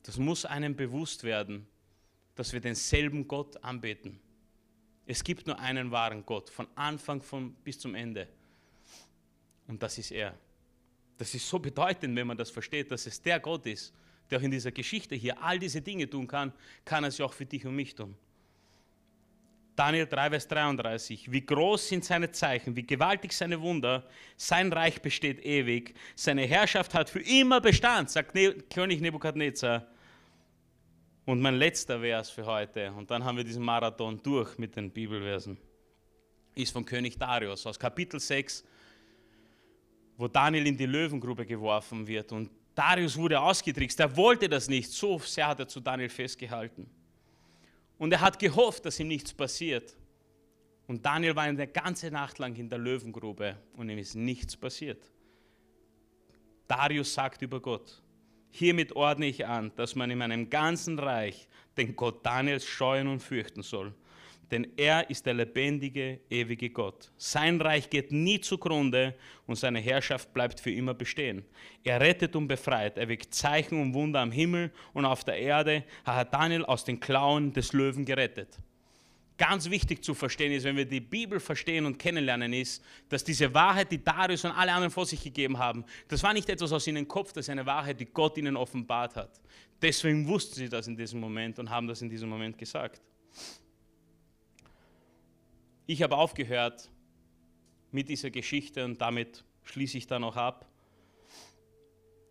Das muss einem bewusst werden dass wir denselben Gott anbeten. Es gibt nur einen wahren Gott, von Anfang von, bis zum Ende. Und das ist er. Das ist so bedeutend, wenn man das versteht, dass es der Gott ist, der auch in dieser Geschichte hier all diese Dinge tun kann, kann er sie auch für dich und mich tun. Daniel 3, Vers 33. Wie groß sind seine Zeichen, wie gewaltig seine Wunder. Sein Reich besteht ewig. Seine Herrschaft hat für immer Bestand, sagt ne König Nebukadnezar. Und mein letzter Vers für heute, und dann haben wir diesen Marathon durch mit den Bibelversen, ist von König Darius aus Kapitel 6, wo Daniel in die Löwengrube geworfen wird. Und Darius wurde ausgetrickst, er wollte das nicht, so sehr hat er zu Daniel festgehalten. Und er hat gehofft, dass ihm nichts passiert. Und Daniel war eine ganze Nacht lang in der Löwengrube und ihm ist nichts passiert. Darius sagt über Gott, Hiermit ordne ich an, dass man in meinem ganzen Reich den Gott Daniels scheuen und fürchten soll. Denn er ist der lebendige, ewige Gott. Sein Reich geht nie zugrunde und seine Herrschaft bleibt für immer bestehen. Er rettet und befreit, er wirkt Zeichen und Wunder am Himmel und auf der Erde, hat Daniel aus den Klauen des Löwen gerettet ganz wichtig zu verstehen ist, wenn wir die Bibel verstehen und kennenlernen, ist, dass diese Wahrheit, die Darius und alle anderen vor sich gegeben haben, das war nicht etwas aus ihrem Kopf, das ist eine Wahrheit, die Gott ihnen offenbart hat. Deswegen wussten sie das in diesem Moment und haben das in diesem Moment gesagt. Ich habe aufgehört mit dieser Geschichte und damit schließe ich dann auch ab.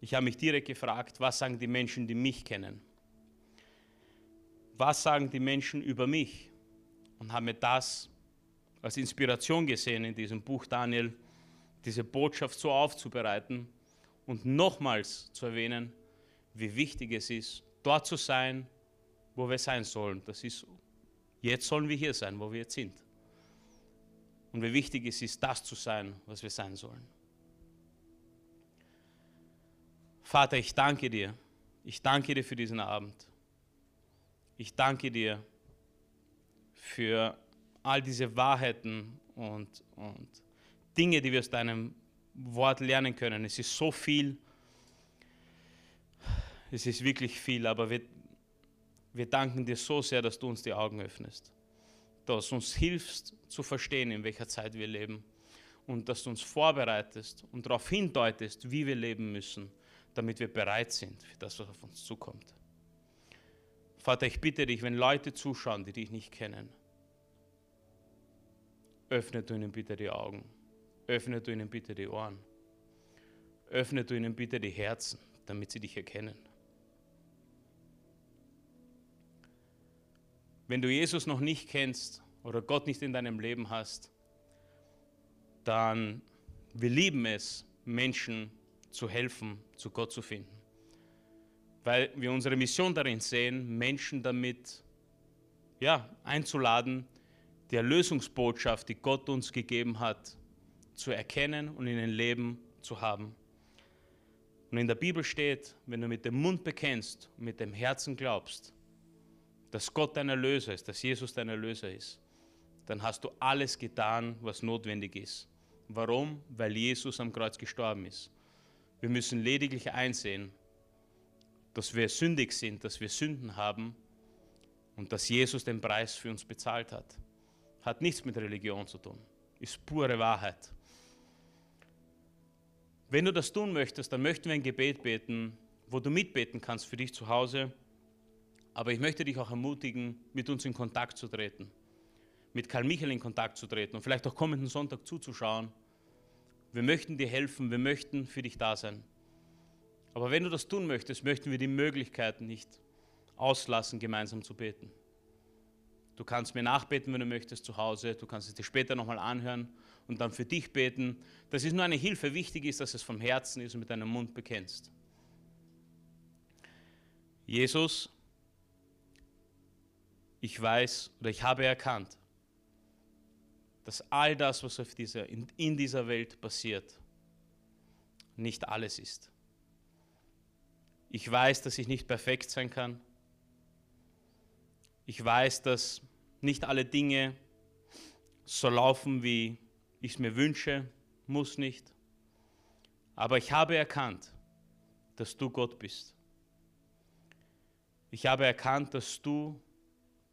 Ich habe mich direkt gefragt, was sagen die Menschen, die mich kennen? Was sagen die Menschen über mich? Und haben mir das als Inspiration gesehen in diesem Buch Daniel, diese Botschaft so aufzubereiten und nochmals zu erwähnen, wie wichtig es ist, dort zu sein, wo wir sein sollen. Das ist, jetzt sollen wir hier sein, wo wir jetzt sind. Und wie wichtig es ist, das zu sein, was wir sein sollen. Vater, ich danke dir. Ich danke dir für diesen Abend. Ich danke dir für all diese Wahrheiten und, und Dinge, die wir aus deinem Wort lernen können. Es ist so viel, es ist wirklich viel, aber wir, wir danken dir so sehr, dass du uns die Augen öffnest, dass du uns hilfst zu verstehen, in welcher Zeit wir leben und dass du uns vorbereitest und darauf hindeutest, wie wir leben müssen, damit wir bereit sind für das, was auf uns zukommt. Vater, ich bitte dich, wenn Leute zuschauen, die dich nicht kennen, öffne du ihnen bitte die Augen, öffne du ihnen bitte die Ohren, öffne du ihnen bitte die Herzen, damit sie dich erkennen. Wenn du Jesus noch nicht kennst oder Gott nicht in deinem Leben hast, dann wir lieben es, Menschen zu helfen, zu Gott zu finden. Weil wir unsere Mission darin sehen, Menschen damit ja, einzuladen, die Erlösungsbotschaft, die Gott uns gegeben hat, zu erkennen und in ein Leben zu haben. Und in der Bibel steht, wenn du mit dem Mund bekennst und mit dem Herzen glaubst, dass Gott dein Erlöser ist, dass Jesus dein Erlöser ist, dann hast du alles getan, was notwendig ist. Warum? Weil Jesus am Kreuz gestorben ist. Wir müssen lediglich einsehen, dass wir sündig sind, dass wir Sünden haben und dass Jesus den Preis für uns bezahlt hat. Hat nichts mit Religion zu tun, ist pure Wahrheit. Wenn du das tun möchtest, dann möchten wir ein Gebet beten, wo du mitbeten kannst für dich zu Hause. Aber ich möchte dich auch ermutigen, mit uns in Kontakt zu treten, mit Karl Michael in Kontakt zu treten und vielleicht auch kommenden Sonntag zuzuschauen. Wir möchten dir helfen, wir möchten für dich da sein. Aber wenn du das tun möchtest, möchten wir die Möglichkeit nicht auslassen, gemeinsam zu beten. Du kannst mir nachbeten, wenn du möchtest, zu Hause. Du kannst es dir später nochmal anhören und dann für dich beten. Das ist nur eine Hilfe. Wichtig ist, dass es vom Herzen ist und mit deinem Mund bekennst. Jesus, ich weiß oder ich habe erkannt, dass all das, was auf dieser, in, in dieser Welt passiert, nicht alles ist. Ich weiß, dass ich nicht perfekt sein kann. Ich weiß, dass nicht alle Dinge so laufen, wie ich es mir wünsche, muss nicht. Aber ich habe erkannt, dass du Gott bist. Ich habe erkannt, dass du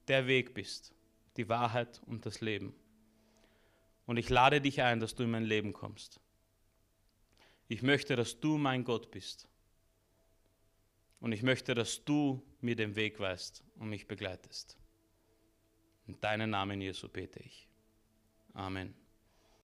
der Weg bist, die Wahrheit und das Leben. Und ich lade dich ein, dass du in mein Leben kommst. Ich möchte, dass du mein Gott bist. Und ich möchte, dass du mir den Weg weißt und mich begleitest. In deinem Namen, Jesu, bete ich. Amen.